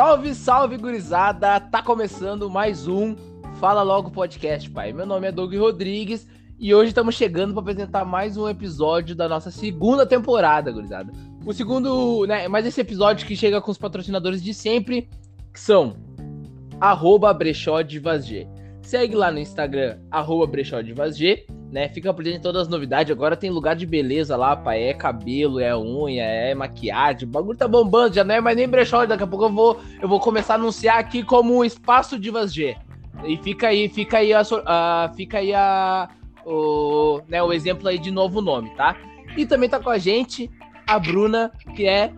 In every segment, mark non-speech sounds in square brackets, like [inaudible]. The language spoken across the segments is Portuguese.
Salve, salve, gurizada! Tá começando mais um Fala Logo Podcast, pai. Meu nome é Doug Rodrigues e hoje estamos chegando para apresentar mais um episódio da nossa segunda temporada, gurizada. O segundo, né, mais esse episódio que chega com os patrocinadores de sempre, que são arroba brechó de Vazg. Segue lá no Instagram, arroba brechó de Vazg, né? Fica por dentro de todas as novidades. Agora tem lugar de beleza lá, pai. É cabelo, é unha, é maquiagem. O bagulho tá bombando, já não é mais nem brechó. Daqui a pouco eu vou, eu vou começar a anunciar aqui como Espaço Divas G. E fica aí, fica aí a, fica aí a, o, né, o exemplo aí de novo nome, tá? E também tá com a gente a Bruna, que é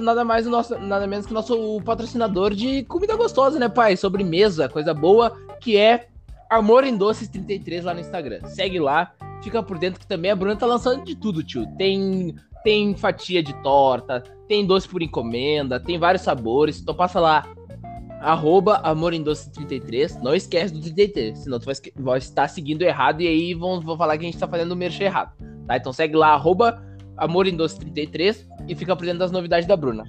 nada mais nosso, nada menos que nosso patrocinador de comida gostosa, né, pai? Sobremesa, coisa boa, que é Amor em Doces 33 lá no Instagram. Segue lá, fica por dentro que também a Bruna tá lançando de tudo, tio. Tem tem fatia de torta, tem doce por encomenda, tem vários sabores. Então passa lá, arroba Amor em Doce 33. Não esquece do 33, senão tu vai, vai estar seguindo errado e aí vão, vão falar que a gente tá fazendo o merchan errado. Tá? Então segue lá, arroba Amor em Doce 33 e fica por dentro das novidades da Bruna.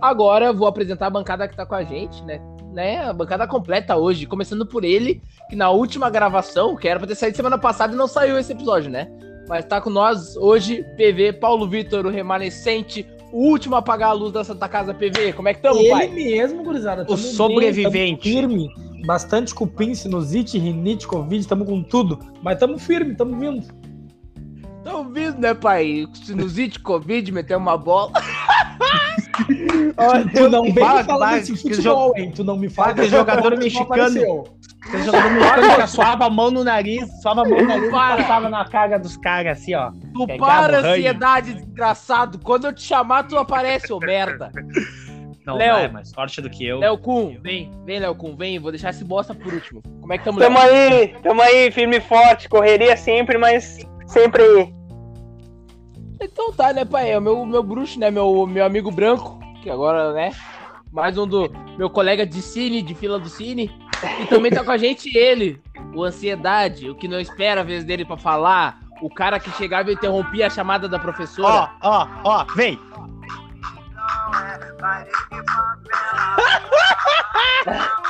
Agora vou apresentar a bancada que tá com a gente, né? Né, a bancada completa hoje, começando por ele, que na última gravação, que era pra ter saído semana passada e não saiu esse episódio, né? Mas tá com nós hoje, PV, Paulo Vitor, o remanescente, o último a apagar a luz da Santa Casa PV. Como é que estamos, pai? Ele mesmo, gurizada. O sobrevivente. Bem, firme. Bastante cupim, sinusite, rinite, covid, estamos com tudo. Mas estamos firme, estamos vindo. Estamos vindo, né, pai? Sinusite, covid, meter uma bola. [laughs] Olha, tu não vem me falar desse futebol, hein? Tu não me fala que jogador mexicano. Aquele jogador mexicano que suava a mão no nariz, suava a mão no nariz e passava na cara dos caras, assim, ó. Tu para, ansiedade, desgraçado. Quando eu te chamar, tu aparece, ô merda. Não, Léo, é mais forte do que eu. Léo Kun, vem, vem, Léo Kun, vem, vou deixar esse bosta por último. Como é que tamo, Tamo aí, tamo aí, firme e forte, correria sempre, mas sempre aí. Então tá, né, pai? É o meu, meu bruxo, né? Meu, meu amigo branco, que agora, né? Mais um do meu colega de cine, de fila do cine. E também tá com a gente ele, o Ansiedade, o que não espera a vez dele para falar, o cara que chegava e interrompia a chamada da professora. Ó, ó, ó, vem!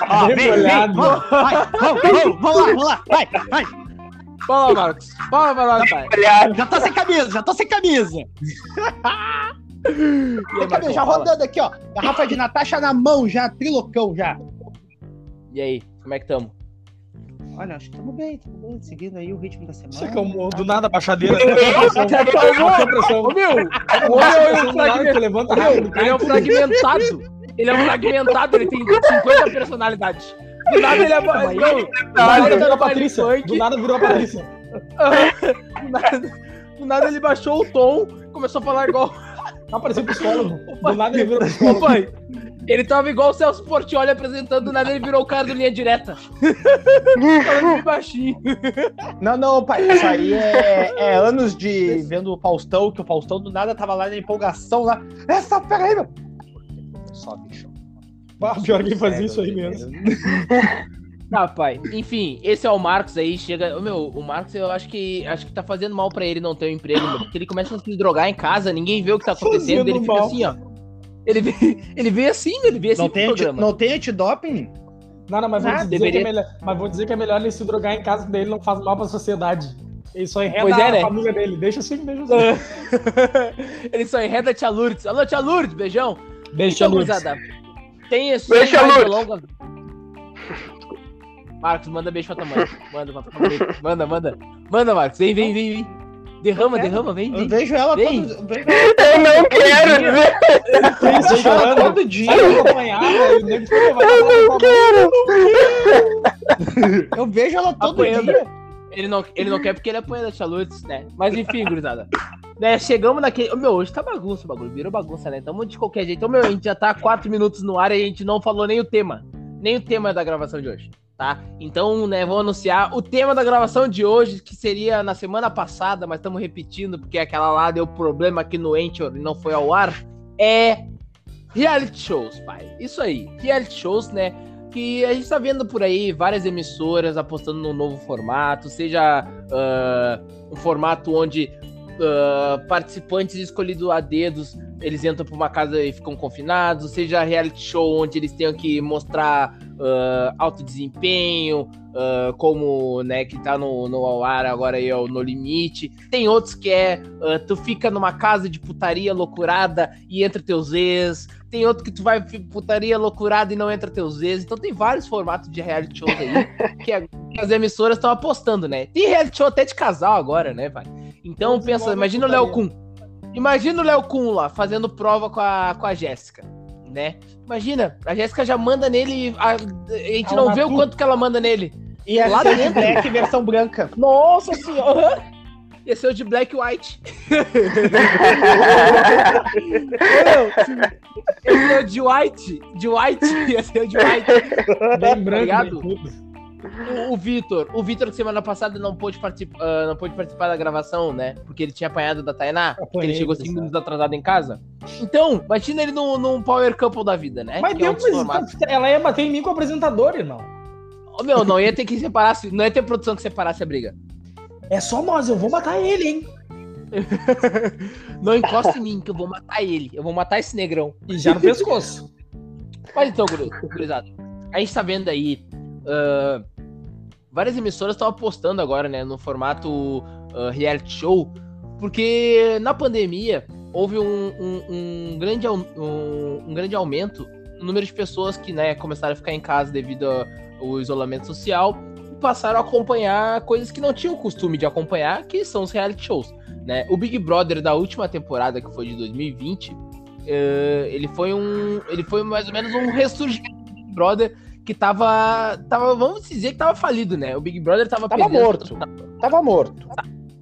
ó, vem, vem, vamos, vai, vamos, vamos, vamos lá, vamos lá, vai, vai! Fala, Marcos. Fala pra nós, pai. Já tô sem camisa, já tô sem camisa. [laughs] aí, Marcos, já rodando aqui, ó. Garrafa de Natasha na mão já, trilocão já. E aí, como é que tamo? Olha, acho que estamos bem, estamos bem, seguindo aí o ritmo da semana. Você como do nada a baixadeira. Ô, meu, o meu é um fragmentado. Ele é um fragmentado. Ele é um fragmentado, ele tem 50 personalidades. Do nada ele é. Não, do nada virou a Patrícia. Do nada virou a Patrícia. do, nada, do nada ele baixou o tom, começou a falar igual. Tá parecendo psicólogo. [laughs] Do nada ele virou psicólogo. Pai, ele tava igual o Celso Portioli apresentando, do nada ele virou o cara do linha direta. Falando bem baixinho. Não, não, pai, isso aí é, é, anos de vendo o Faustão, que o Faustão do nada tava lá na empolgação lá. Essa, pera aí, meu. Só, bicho. Ah, pior que faz isso aí mesmo. Tá, pai. Enfim, esse é o Marcos aí, chega. Meu, o Marcos eu acho que acho que tá fazendo mal pra ele não ter um emprego, meu, porque ele começa a se drogar em casa, ninguém vê o que tá acontecendo, ele fica mal. assim, ó. Ele vê, [laughs] ele vê assim, ele vê assim não tem programa. Não tem antidoping? Não, não, mas, vou dizer deveria... que é melhor, mas vou dizer que é melhor ele se drogar em casa dele, não faz mal pra sociedade. Ele só enreda pois é, né? a família dele. Deixa assim, deixa assim. [laughs] ele só enreda a tia Lourdes. Alô, tia Lourdes, beijão. Beijo, tia Lourdes tem esse beijo mais longa. Marcos, manda beijo pra tua mãe. Manda, manda, manda. Manda, Marcos. Vem, vem, vem, vem. Derrama, derrama, vem, vem. Eu vejo ela vem. todo vejo [laughs] Eu não quero ver. Ele chorando todo dia, acompanhada. Eu não quero. Eu vejo ela todo dia. Ele não, ele não quer porque ele apanha da Tia Lourdes, né? Mas enfim, gurizada. né, chegamos naquele. Meu, hoje tá bagunça o bagulho, virou bagunça, né? Tamo de qualquer jeito. Então, meu, a gente já tá quatro minutos no ar e a gente não falou nem o tema. Nem o tema da gravação de hoje, tá? Então, né, vou anunciar o tema da gravação de hoje, que seria na semana passada, mas estamos repetindo porque aquela lá deu problema aqui no Anchor e não foi ao ar. É reality shows, pai. Isso aí, reality shows, né? que a gente está vendo por aí várias emissoras apostando num novo formato, seja uh, um formato onde uh, participantes escolhidos a dedos, eles entram para uma casa e ficam confinados, seja reality show onde eles tenham que mostrar uh, alto desempenho, uh, como né, que tá no, no ar agora aí, ó, no limite. Tem outros que é uh, tu fica numa casa de putaria loucurada e entra teus ex. Tem outro que tu vai putaria loucurada e não entra teus ex. Então tem vários formatos de reality shows aí [laughs] que, a, que as emissoras estão apostando, né? Tem reality show até de casal agora, né, vai? Então pensa, imagina o Léo Kun. Imagina o Léo Kun lá, fazendo prova com a, com a Jéssica, né? Imagina, a Jéssica já manda nele, a, a gente não vê o quanto que ela manda nele. E a lá dentro. Black versão branca. Nossa senhora! Ia ser o de Black White. Esse é o de White. De White. Ia ser o de White. Bem branco. Tá o, o Vitor, o Vitor semana passada não pôde, participar, uh, não pôde participar da gravação, né? Porque ele tinha apanhado da Tainá, porque ele chegou 5 minutos atrasado em casa. Então, imagina ele num, num Power Couple da vida, né? Mas Deus, é ela ia bater em mim com o apresentador, irmão. Oh, meu, não ia ter que separar, não ia ter produção que separasse a briga. É só nós, eu vou matar ele, hein? [laughs] não encosta em mim, que eu vou matar ele. Eu vou matar esse negrão. E já no pescoço. Mas então, gurizada, a gente tá vendo aí uh, várias emissoras estão apostando agora, né, no formato uh, reality show, porque na pandemia houve um, um, um grande, um, um, grande aumento no número de pessoas que né, começaram a ficar em casa devido ao isolamento social e passaram a acompanhar coisas que não tinham costume de acompanhar, que são os reality shows. Né? O Big Brother da última temporada, que foi de 2020, uh, ele foi um. Ele foi mais ou menos um ressurgimento do Big Brother que tava, tava, vamos dizer que tava falido, né? O Big Brother tava Tava perdendo, morto. Tava, tava morto.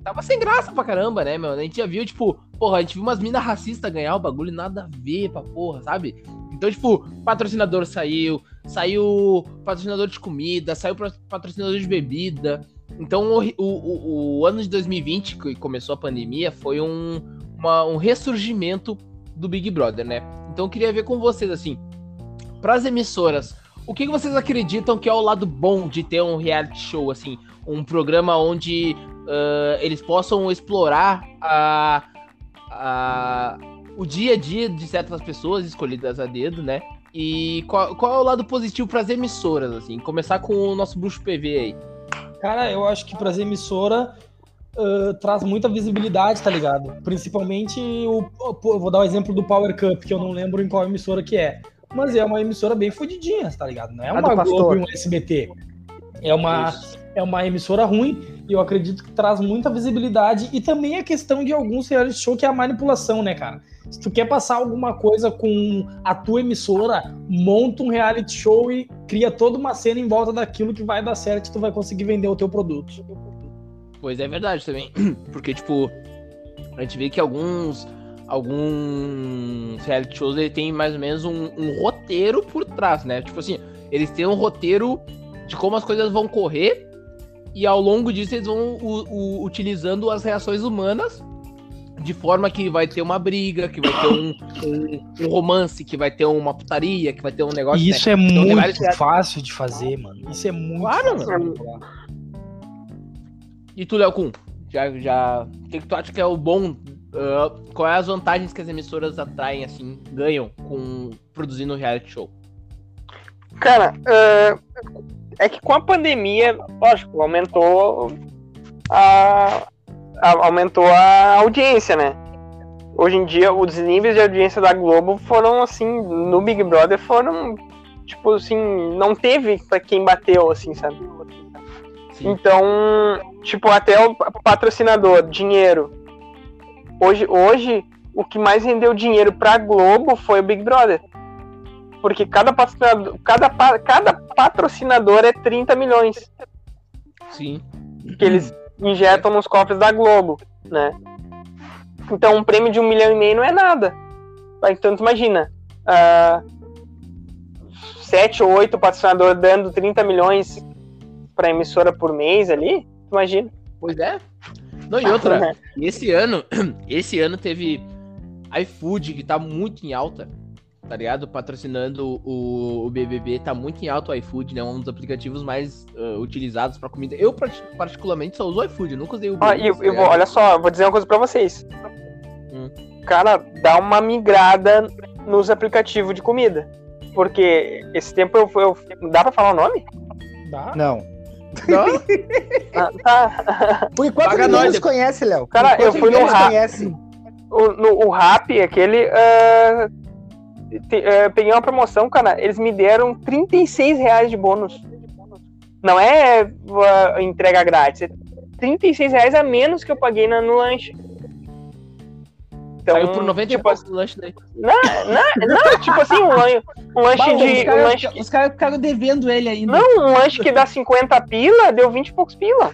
Tava sem graça pra caramba, né, meu? A gente já viu, tipo, porra, a gente viu umas minas racistas ganhar o bagulho, nada a ver pra porra, sabe? Então, tipo, patrocinador saiu, saiu patrocinador de comida, saiu patrocinador de bebida. Então, o, o, o, ano de 2020, que começou a pandemia, foi um, uma, um ressurgimento do Big Brother, né? Então, eu queria ver com vocês, assim, pras emissoras, o que vocês acreditam que é o lado bom de ter um reality show, assim? Um programa onde uh, eles possam explorar a, a, o dia a dia de certas pessoas escolhidas a dedo, né? E qual, qual é o lado positivo para as emissoras, assim? Começar com o nosso bruxo PV aí. Cara, eu acho que para as emissoras uh, traz muita visibilidade, tá ligado? Principalmente o. Vou dar o exemplo do Power Cup, que eu não lembro em qual emissora que é mas é uma emissora bem fodidinha, tá ligado? Não é uma Globo e um SBT. É uma, é uma emissora ruim e eu acredito que traz muita visibilidade e também a questão de alguns reality show que é a manipulação, né, cara? Se tu quer passar alguma coisa com a tua emissora, monta um reality show e cria toda uma cena em volta daquilo que vai dar certo e tu vai conseguir vender o teu produto. Pois é verdade também. [clears throat] Porque, tipo, a gente vê que alguns alguns reality shows ele tem mais ou menos um, um, roteiro por trás, né? Tipo assim, eles têm um roteiro de como as coisas vão correr e ao longo disso eles vão u, u, utilizando as reações humanas de forma que vai ter uma briga, que vai ter um, um, um romance, que vai ter uma putaria, que vai ter um negócio. Isso né? é então, muito fácil de fazer, mano. Isso é muito claro, fácil. Mano. E tu, Léo Kun? Já, já. O que, que tu acha que é o bom Uh, qual é as vantagens que as emissoras atraem, assim, ganham com produzindo reality show? Cara, uh, é que com a pandemia, lógico, aumentou a, a, aumentou a audiência, né? Hoje em dia, os níveis de audiência da Globo foram, assim, no Big Brother foram, tipo assim, não teve pra quem bateu, assim, sabe? Sim. Então, tipo, até o patrocinador, dinheiro, Hoje, hoje o que mais rendeu dinheiro pra Globo foi o Big Brother. Porque cada patrocinador, cada, cada patrocinador é 30 milhões. Sim. Que eles injetam nos cofres da Globo, né? Então um prêmio de um milhão e meio não é nada. Então tu imagina. Uh, sete ou oito patrocinadores dando 30 milhões pra emissora por mês ali, imagina. Pois é. Não, e outra, esse ano, [clears throat] esse ano teve iFood, que tá muito em alta. tá ligado? Patrocinando o, o BBB, tá muito em alto o iFood, né? Um dos aplicativos mais uh, utilizados pra comida. Eu, particularmente, só uso o iFood, nunca usei o Ó, Uber e tá vou, ligado? olha só, vou dizer uma coisa pra vocês. Hum. Cara, dá uma migrada nos aplicativos de comida. Porque esse tempo eu, eu. Dá pra falar o nome? Dá? Não. [laughs] Ah, tá. Por enquanto Paga ninguém nós nos conhece, Léo. Cara, eu fui no nos Ra- conhece. O, no, o Rap, aquele. ah, te- ah, peguei uma promoção, cara. Eles me deram 36 reais de bônus. Não é ah, entrega grátis. É 36 reais a menos que eu paguei na- no lanche. Então, Saiu por 90 tipo, e poucos o lanche daí. Não, não, não, tipo assim, um lanche, um lanche Bah, de. os Um lanche, os caras ficaram devendo ele ainda. não, um lanche que dá 50 pila, deu 20 e poucos pila.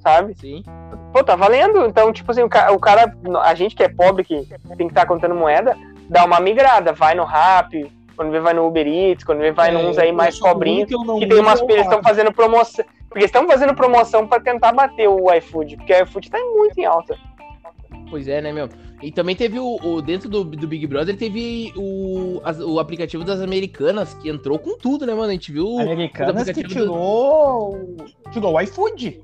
Sabe? Sim. Pô, tá valendo. Então, tipo assim, o ca- o cara, a gente que é pobre, que tem que estar contando moeda, dá uma migrada, vai no Rap, quando vê vai no Uber Eats, quando vê vai É, nos aí mais pobrinhos, eu não que tem umas eles estão fazendo promoção. Porque estão fazendo promoção pra tentar bater o iFood, porque o iFood tá muito em alta. Pois é, né, meu? E também teve o, o- dentro do, do Big Brother, teve o, as- o aplicativo das americanas, que entrou com tudo, né, mano? A gente viu Americanas que aplicativo do- tirou, o- tirou o iFood.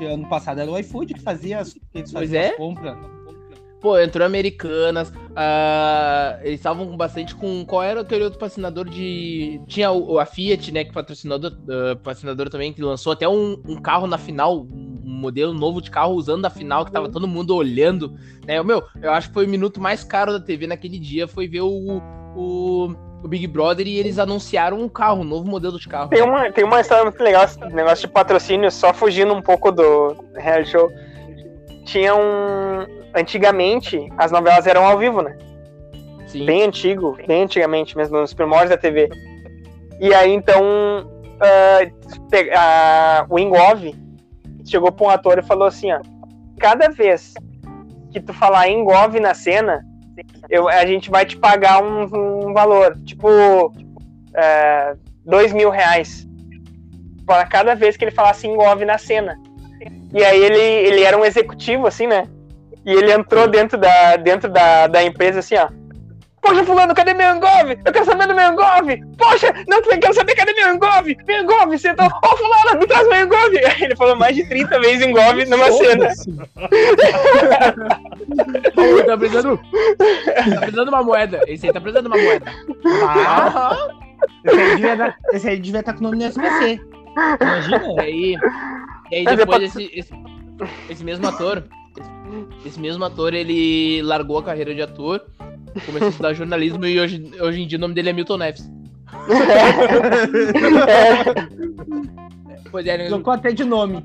Ano passado era o iFood que fazia as, que Pois é. as compras. Pô, entrou Americanas. ah, eles estavam com bastante com. Qual era aquele outro patrocinador de. Tinha o, a Fiat, né? Que patrocinou uh, patrocinador também, que lançou até um, um carro na final, um modelo novo de carro usando a final, que tava todo mundo olhando. Né? Meu, eu acho que foi o minuto mais caro da TV naquele dia, foi ver o, o, o Big Brother e eles anunciaram um carro, um novo modelo de carro. Tem uma, tem uma história muito legal, esse negócio de patrocínio, só fugindo um pouco do reality show. Tinha um. Antigamente, as novelas eram ao vivo, né? Sim. Bem antigo, bem antigamente mesmo, nos primórdios da TV. E aí, então, ah, pe- a- o Ingov chegou pra um ator e falou assim, ó, cada vez que tu falar Ingov na cena, eu, a gente vai te pagar um, um valor, tipo, é, dois mil reais para cada vez que ele falasse Ingov na cena. E aí ele, ele era um executivo, assim, né? E ele entrou dentro da, dentro da, da empresa assim, ó. Poxa, fulano, cadê meu Engov? Eu quero saber do meu Engov! Poxa, não, eu quero saber cadê meu Engov! Meu Engov, você tá... Ô, fulano, me traz meu Engov! Aí [laughs] ele falou mais de 30 vezes Engov numa cena. Ô, tá precisando. tá precisando de uma moeda. Esse aí tá precisando de uma moeda. Ah, esse, aí devia esse aí devia estar com o nome no SPC. E Imagina. aí, e aí é depois esse, esse, esse mesmo ator, esse, esse mesmo ator, ele largou a carreira de ator, começou a estudar jornalismo e hoje, hoje em dia o nome dele é Milton Neves. Pois é, né? Trocou até de nome.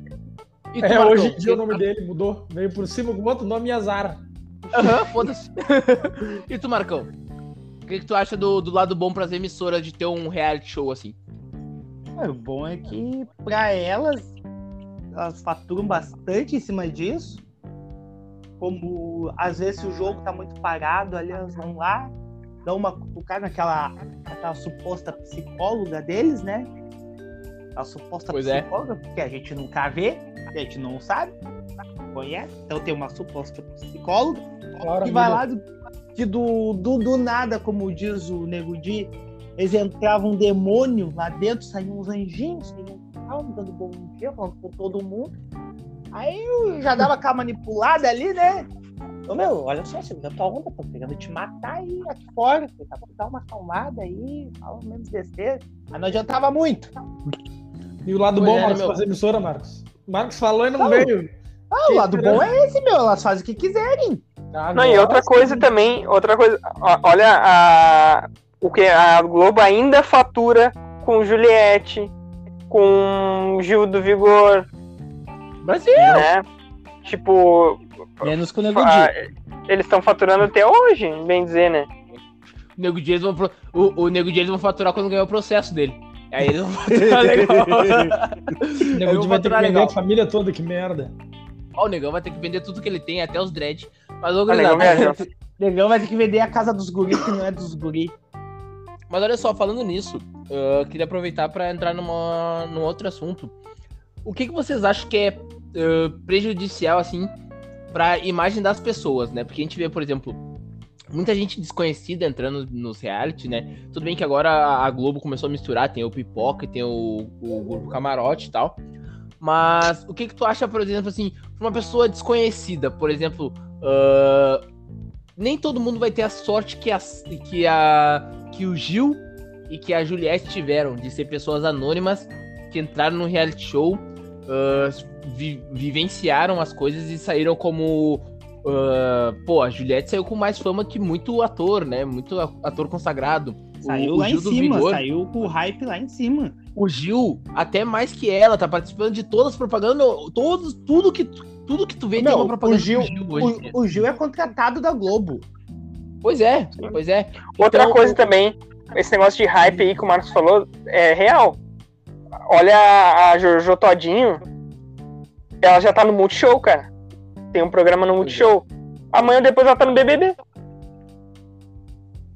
E É, hoje em dia o nome dele mudou. Veio por cima com outro nome e azar. Aham, foda-se. e tu, Marcão? O que, que tu acha do, do lado bom pras emissoras de ter um reality show assim? É, o bom é que pra elas, elas faturam bastante em cima disso. Como às vezes o jogo tá muito parado, ali elas vão lá, dão uma cutucada naquela, naquela suposta psicóloga deles, né? A suposta Pois é. psicóloga, porque a gente nunca vê, a gente não sabe, não conhece. Então tem uma suposta psicóloga Claro, que vai lá do, de do, do, do nada, como diz o Nego Di, eles entravam um demônio lá dentro, saíam uns anjinhos, saíam calmo, dando bom dia, falando com todo mundo. Aí eu já dava aquela manipulada ali, né? Ô meu, olha só, segura tua onda, tô querendo te matar aí aqui fora. Tentar dar uma acalmada aí, fala menos besteira. Mas não adiantava muito. E o lado Pois bom, é, Marcos, meu. fazer emissora, Marcos. Marcos falou e não Não. veio. Ah, o lado bom é esse, meu. Elas fazem o que quiserem. Ah, Não, e outra coisa também, outra coisa, olha a, o que a Globo ainda fatura com Juliette, com Gil do Vigor, Brasil! né? Tipo, Menos com o Nego eles estão faturando até hoje, bem dizer, né? O Nego Di, eles vão, pro- o, o Nego Di, eles vão faturar quando ganhar o processo dele. Aí eles vão [laughs] faturar legal. O Nego vai ter que vender legal. a família toda, que merda. Ó, o Negão vai ter que vender tudo que ele tem, até os dread. Mas, ô, [laughs] Negão vai ter que vender a casa dos guris, que não é dos guris. mas olha só, falando nisso, queria aproveitar para entrar numa, num outro assunto. O que, que vocês acham que é eh, prejudicial, assim, pra imagem das pessoas, né? Porque a gente vê, por exemplo, muita gente desconhecida entrando nos reality, né? Tudo bem que agora a Globo começou a misturar, tem o Pipoca, tem o, o Grupo Camarote e tal. Mas o que que tu acha, por exemplo, assim, uma pessoa desconhecida, por exemplo, uh, nem todo mundo vai ter a sorte que, a, que, a, que o Gil e que a Juliette tiveram de ser pessoas anônimas que entraram no reality show, uh, vi, vivenciaram as coisas e saíram como Uh, pô, a Juliette saiu com mais fama que muito ator, né? Muito ator consagrado. Saiu o, lá o em cima, Vigor, saiu com o hype lá em cima. O Gil, até mais que ela, tá participando de todas as propagandas, todos, tudo que, tudo que tu vê Não, tem uma propaganda o Gil, Gil o, o, Gil é contratado da Globo. Pois é, pois é. Outra então, coisa também, esse negócio de hype aí que o Marcos falou, é real. Olha a Jojo Todinho, ela já tá no Multishow, cara. Tem um programa no Multishow. Amanhã depois ela tá no BBB.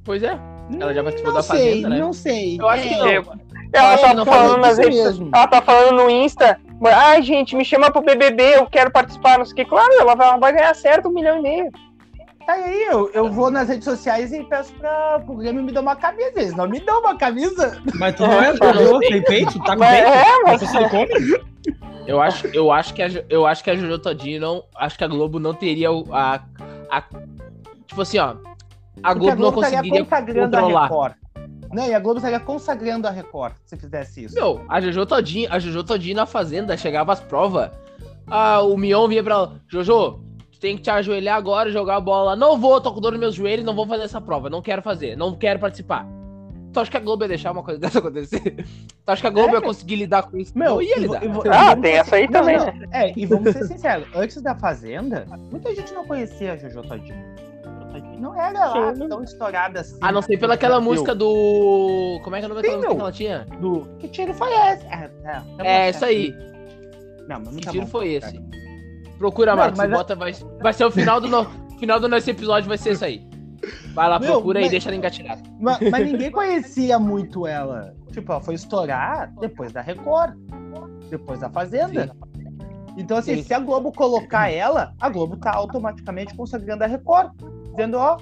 Pois é. Ela já participou não da sei, Fazenda, né? Não sei. Eu acho é, que não. Ela é, tá falando nas redes Ela tá falando no Insta. Ai, gente, me chama pro BBB, eu quero participar, não sei o que. Claro, ela vai, ela vai ganhar certo um milhão e meio. Tá aí, eu, eu vou nas redes sociais e peço pra o Grêmio me dar uma camisa. Eles não me dão uma camisa. Mas tu não é jogador, tem peito? Tá com peito? É, mas... Você come? Eu acho, eu acho que a, eu acho que a Jojo Todinho não, acho que a Globo não teria a, a tipo assim, ó, a Globo, a Globo não conseguiria controlar. A Record. Não, e a Globo estaria consagrando a Record se fizesse isso. Meu, a Jojo Todinho, a Jojo Todinho na fazenda chegava às provas. Ah, o Mion vinha pra ela, Jojo, tem que te ajoelhar agora, jogar a bola. Não vou, tô com dor nos meus joelhos, não vou fazer essa prova, não quero fazer, não quero participar. Tu acha que a Globo ia deixar uma coisa [laughs] dessa acontecer? Tu acha que a Globo é. ia conseguir lidar com isso? Meu, não ia lidar. E, e, ah, tem essa aí não, também, não. né? É, e vamos ser sinceros, antes da Fazenda, muita gente não conhecia a Jojo Todinho. Não era lá tão estourada assim. Ah, não sei pela aquela música do. Como é que é o nome daquela música que ela tinha? Do. Que tiro foi esse? É, é, é isso aí. Não, mas não que tá tiro bom, foi cara. esse? Procura, não, Marcos. Mas... Bota, vai, vai ser o final do, no... final do nosso episódio, vai ser isso aí. Vai lá, Meu, procura mas, e deixa ela engatilhada. Mas, mas, ninguém conhecia muito ela. Tipo, ela foi estourar depois da Record, depois da Fazenda. Sim. Então, assim, Sim. se a Globo colocar ela, a Globo tá automaticamente consagrando a Record. Dizendo, ó,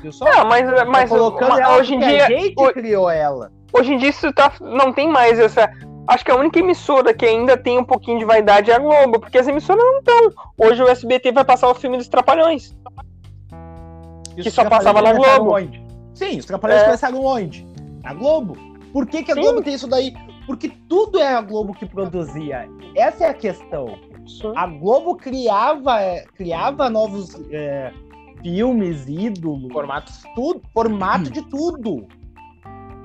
viu só? Não, mas, tá mas, colocando mas ela hoje em dia. A gente hoje, criou ela. Hoje em dia isso tá, não tem mais essa. Acho que a única emissora que ainda tem um pouquinho de vaidade é a Globo, porque as emissoras não estão. Hoje o SBT vai passar o filme dos Trapalhões que só passava na Globo. Onde? Sim, os Trapalhões é. começaram onde? Na Globo. Por que, que a Sim. Globo tem isso daí? Porque tudo é a Globo que produzia. Essa é a questão. Sim. A Globo criava, criava novos é, filmes, ídolos. Formatos. Tudo, formato hum. de tudo.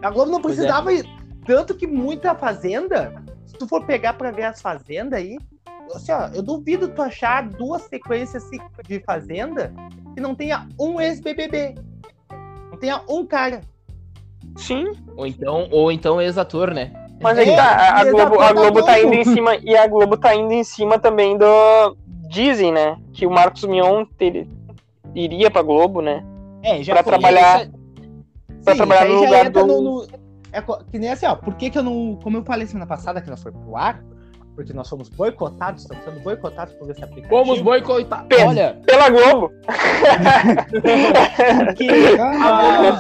A Globo não é. precisava. É. Tanto que muita Fazenda, se tu for pegar pra ver as Fazendas aí, assim, ó, eu duvido tu achar duas sequências de Fazenda que não tenha um ex-BBB. Não tenha um cara. Sim. Ou então, ou então ex-ator, né? Mas aí é, tá, a, Globo, a Globo tá indo em cima, e a Globo tá indo em cima também do. Dizem, né? Que o Marcos Mion ter, iria pra Globo, né? É, já pra foi, trabalhar. Essa... Pra Sim, trabalhar no lugar do. No, no... É que nem assim, ó. Por que, que eu não. Como eu falei semana passada que ela foi pro ar, porque nós somos boicotados, estamos sendo boicotados por esse aplicativo. Fomos boicotados. Olha. Pela Globo. porque, ah,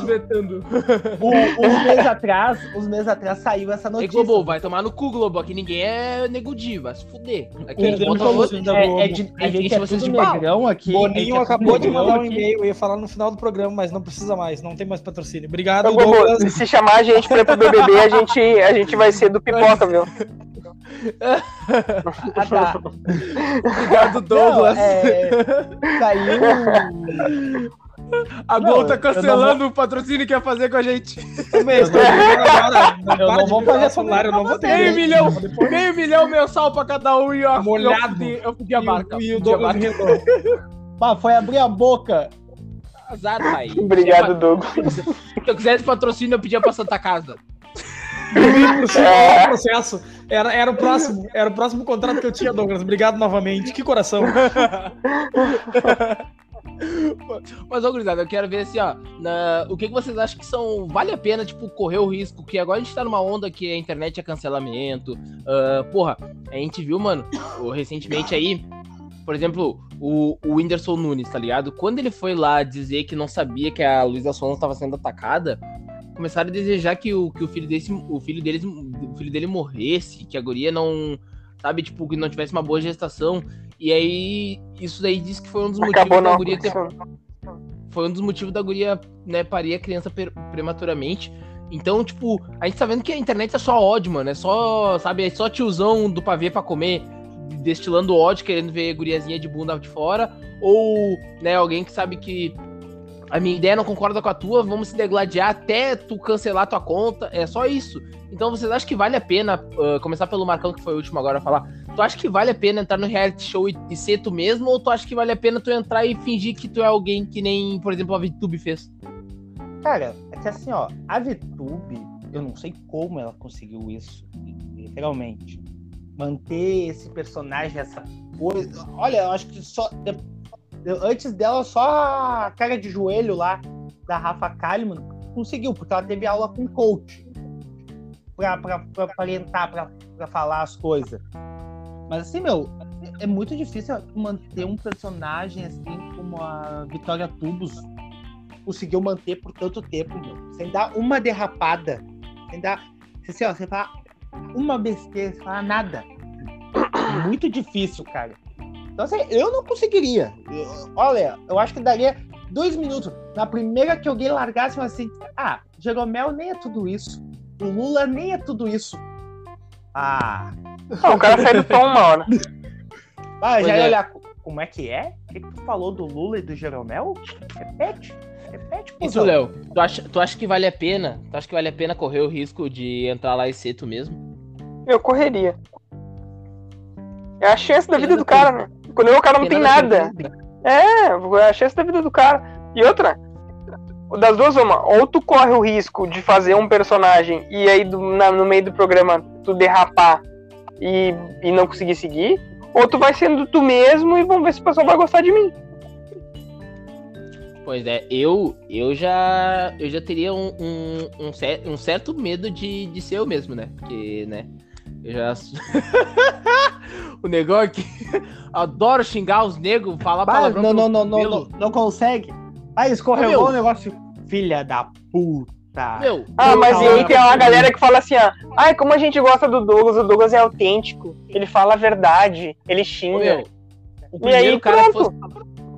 uns meses atrás, uns meses atrás saiu essa notícia. Ei, Globo, vai tomar no cu, Globo. Aqui ninguém é negudi, vai se fuder. Aqui outro, é, é, de, a gente é vocês de negrão aqui. Boninho acabou de mandar um e-mail, eu ia falar no final do programa, mas não precisa mais, não tem mais patrocínio. Obrigado, Globo. Se chamar a gente pra ir pro BBB, a gente, a gente vai ser do pipoca, viu? Ah, tá. Obrigado, Douglas. Não, é... Saiu. A Gol tá cancelando vou... o patrocínio que ia fazer com a gente. Também, eu, não, eu não vou fazer celular, eu não vou ter. Meio milhão, meio milhão mensal pra cada um e ó, molhado. Eu pedi a marca. E, o Douglas Bah, foi abrir a boca. Azar, pai. Obrigado, Douglas. Se eu quisesse patrocínio, eu pedia pra Santa Casa. É. processo. Era, era, o próximo, era o próximo contrato que eu tinha, Douglas. Obrigado novamente. Que coração. Mas, ô, gurizada, eu quero ver assim, ó. Na... O que, que vocês acham que são. Vale a pena, tipo, correr o risco? Que agora a gente tá numa onda que a internet é cancelamento. Uh, porra, a gente viu, mano, recentemente aí. Por exemplo, o, o Whindersson Nunes, tá ligado? Quando ele foi lá dizer que não sabia que a Luísa Sonza estava sendo atacada, começaram a desejar que o, que o filho desse, o filho deles, o filho dele morresse, que a guria não, sabe, tipo, que não tivesse uma boa gestação. E aí, isso daí diz que foi um dos motivos Acabou da não guria ter, foi um dos motivos da guria, né, parir a criança prematuramente. Então, tipo, a gente tá vendo que a internet é só ódio, mano. É só, sabe, é só tiozão do pavê pra comer, destilando ódio, querendo ver guriazinha de bunda de fora. Ou, né, alguém que sabe que a minha ideia não concorda com a tua, vamos se degladiar até tu cancelar tua conta. É só isso. Então, vocês acham que vale a pena, ah, começar pelo Marcão, que foi o último agora a falar, tu acha que vale a pena entrar no reality show e, e ser tu mesmo, ou tu acha que vale a pena tu entrar e fingir que tu é alguém que nem, por exemplo, a VTube fez? Cara, é que assim, ó, a VTube, eu não sei como ela conseguiu isso, literalmente. Manter esse personagem, essa coisa. Olha, eu acho que só. Antes dela, só a cara de joelho lá da Rafa Kalimann conseguiu, porque ela teve aula com coach pra aparentar, pra falar as coisas. Mas assim, meu, é é muito difícil manter um personagem assim como a Vitória Tubos conseguiu manter por tanto tempo, meu. Sem dar uma derrapada. Sem dar. Assim, ó, você fala uma besteira, você fala nada. Muito difícil, cara. Então, assim, eu não conseguiria. Eu- olha, eu acho que daria dois minutos. Na primeira que alguém largasse, assim, ah, Jeromel nem é tudo isso. O Lula nem é tudo isso. Ah, o cara sai do tom hora. ah já Pois ia é. olhar. Como é que é? O que, que tu falou do Lula e do Jeromel? Repete. Repete, E tu, cuzão. Léo, tu acha, tu acha que vale a pena? Tu acha que vale a pena correr o risco de entrar lá e ser tu mesmo? Eu correria. É a chance da vida do cara, né? Quando o cara não tem nada. É, é a chance da vida do cara. E outra, das duas, uma, ou tu corre o risco de fazer um personagem e aí do- na- no meio do programa tu derrapar e, e não conseguir seguir, ou tu vai sendo tu mesmo e vamos ver se o pessoal vai gostar de mim. Pois é, eu eu já eu já teria um, um, um, cer- um certo medo de, de ser eu mesmo, né? Porque, né? Eu já. [laughs] o negócio é que [laughs] adoro xingar os negros, falar Bah, palavrão. não, não, não, não, não, não consegue. Aí escorregou Meu. o negócio. Filha da puta. Meu, Ah, mas e aí tem uma galera que fala assim, ó, ai, como a gente gosta do Douglas, o Douglas é autêntico, ele fala a verdade, ele xinga. meu, o E aí, primeiro cara fosse.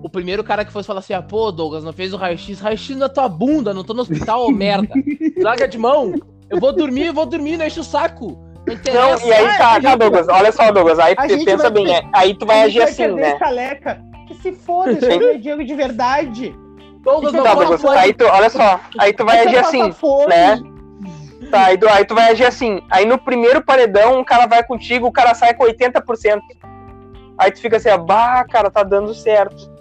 O primeiro cara que fosse falar assim, ah, pô, Douglas, não fez o raio-x, raio-x na tua bunda, não tô no hospital, ô merda. Larga de mão. Eu vou dormir, eu vou dormir, não enche o saco. Não Não, e aí tá, tá, Douglas, olha só, Douglas, aí pensa vai bem, ter- é, aí tu vai agir assim, né? Estaleca. Que se foda, isso aí não é dinheiro de verdade. Douglas não Douglas, aí tu, olha só, aí tu vai agir assim, fome. né? Tá, aí tu, aí tu vai agir assim. Aí no primeiro paredão, o cara vai contigo, o cara sai com 80%. Aí tu fica assim, ó, bah, cara, tá dando certo.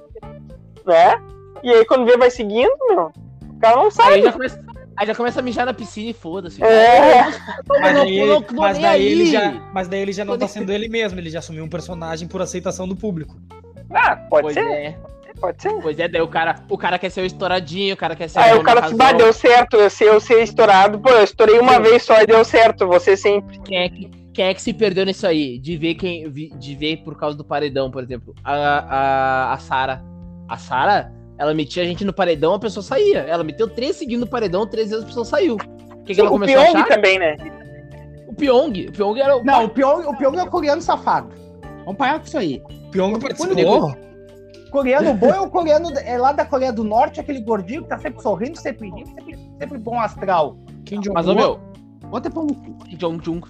Né? E aí quando vê, vai seguindo, meu. O cara não Aí sabe. já começa, aí já começa a mijar na piscina e foda-se. É. Mas daí, não- ele, não mas daí ele já, mas daí ele já não tá sendo ele mesmo, ele já assumiu um personagem por aceitação do público. Ah, pode Pois ser, é, pode ser. pois é, daí o cara, o cara quer ser o estouradinho, o cara quer ser Aí o o cara se bah, razão. deu certo, eu sei, eu sei estourado. Pô, eu estourei uma Sim. vez só e deu certo, você sempre. Quem é, que, quem é que se perdeu nisso aí? De ver quem. De ver por causa do paredão, por exemplo. A, a, a Sara. A Sara, ela metia a gente no paredão, a pessoa saía. Ela meteu três seguindo no paredão, três vezes a pessoa saiu. O que, que ela o começou a Pyong achar? também, né? O Pyong. O Pyong era o. Não, o Pyong, o Pyong é o coreano safado. Vamos parar com isso aí. Pyong participou. Coreano bom é o coreano é lá da Coreia do Norte, aquele gordinho que tá sempre sorrindo, sempre rindo, sempre, sempre bom astral. Kim Jong-un. Mas, ô meu, Bota pra um cu. Jong Jung.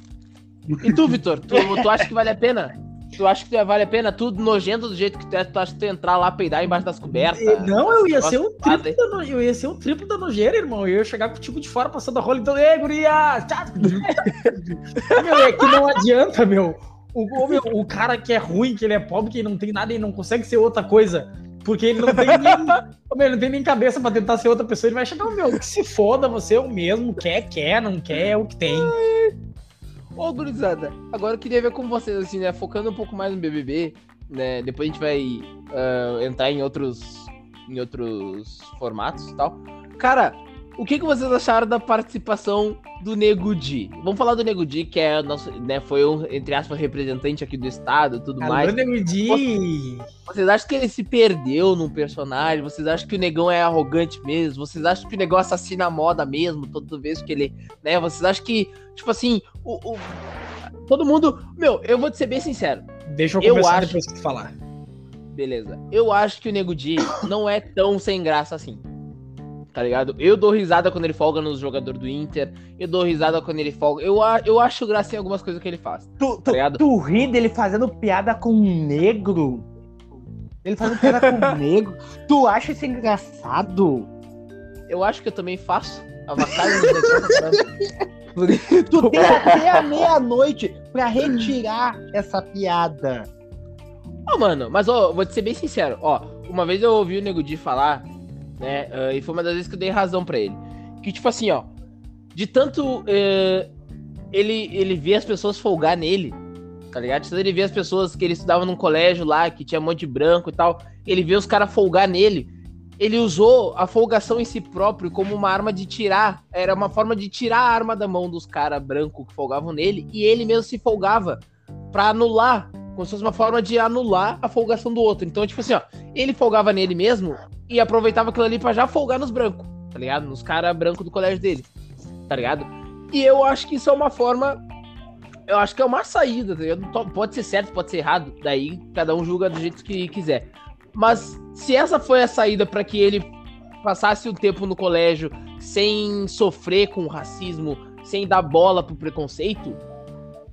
E tu, Vitor? Tu, tu acha que vale a pena? Tu acha que vale a pena? Tudo nojento do jeito que tu é, tu acha que tu entrar lá, peidar embaixo das cobertas? Não, eu ia ser o Nossa, triplo da, no... eu ia ser o triplo da nojeira, irmão. Eu ia chegar contigo de fora passando a rola, então, ei, guria! tchau." [laughs] meu, é que não adianta, meu. O, o, meu. o cara que é ruim, que ele é pobre, que ele não tem nada e não consegue ser outra coisa. Porque ele não tem nem. [laughs] Meu, ele não tem nem cabeça pra tentar ser outra pessoa. Ele vai chegar, meu, que se foda, você é o mesmo. Quer, quer, não quer, é o que tem. Ô, gurizada, agora eu queria ver com vocês, assim, né? Focando um pouco mais no BBB, né? Depois a gente vai ah, entrar em outros, em outros formatos e tal. Cara, o que, que vocês acharam da participação do Nego Di? Vamos falar do Nego Di, que é nosso, né, foi um, entre aspas, representante aqui do estado e tudo Alô, mais. Nego Di. Vocês acham que ele se perdeu num personagem? Vocês acham que o negão é arrogante mesmo? Vocês acham que o negão assassina a moda mesmo, toda vez que ele. né? Vocês acham que, tipo assim, o. o- todo mundo. Meu, eu vou te ser bem sincero. Deixa eu Eu começar acho- depois que tu falar. Beleza. Eu acho que o Nego Di não é tão sem graça assim. Tá ligado? Eu dou risada quando ele folga nos jogadores do Inter. Eu dou risada quando ele folga. Eu, eu acho graça em algumas coisas que ele faz. Tu, Tá tu, tu ri dele fazendo piada com um negro? Ele fazendo piada com um [laughs] negro? Tu acha isso engraçado? Eu acho que eu também faço. Avacalho. Tu tem até a meia-noite pra retirar essa piada. Ó, mano, mas ó, vou te ser bem sincero, ó, uma vez eu ouvi o Nego Di falar, né, ah, e foi uma das vezes que eu dei razão pra ele, que tipo assim, ó, de tanto eh, ele, ele vê as pessoas folgar nele, tá ligado? De tanto ele vê as pessoas que ele estudava num colégio lá, que tinha um monte de branco e tal, ele vê os caras folgar nele, ele usou a folgação em si próprio como uma arma de tirar, era uma forma de tirar a arma da mão dos caras brancos que folgavam nele, e ele mesmo se folgava pra anular como se fosse uma forma de anular a folgação do outro. Então, tipo assim, ó, ele folgava nele mesmo e aproveitava aquilo ali pra já folgar nos brancos, tá ligado? Nos caras brancos do colégio dele, tá ligado? E eu acho que isso é uma forma. Eu acho que é uma saída, tá ligado? To- Pode ser certo, pode ser errado, daí cada um julga do jeito que quiser. Mas se essa foi a saída pra que ele passasse o tempo no colégio sem sofrer com racismo, sem dar bola pro preconceito,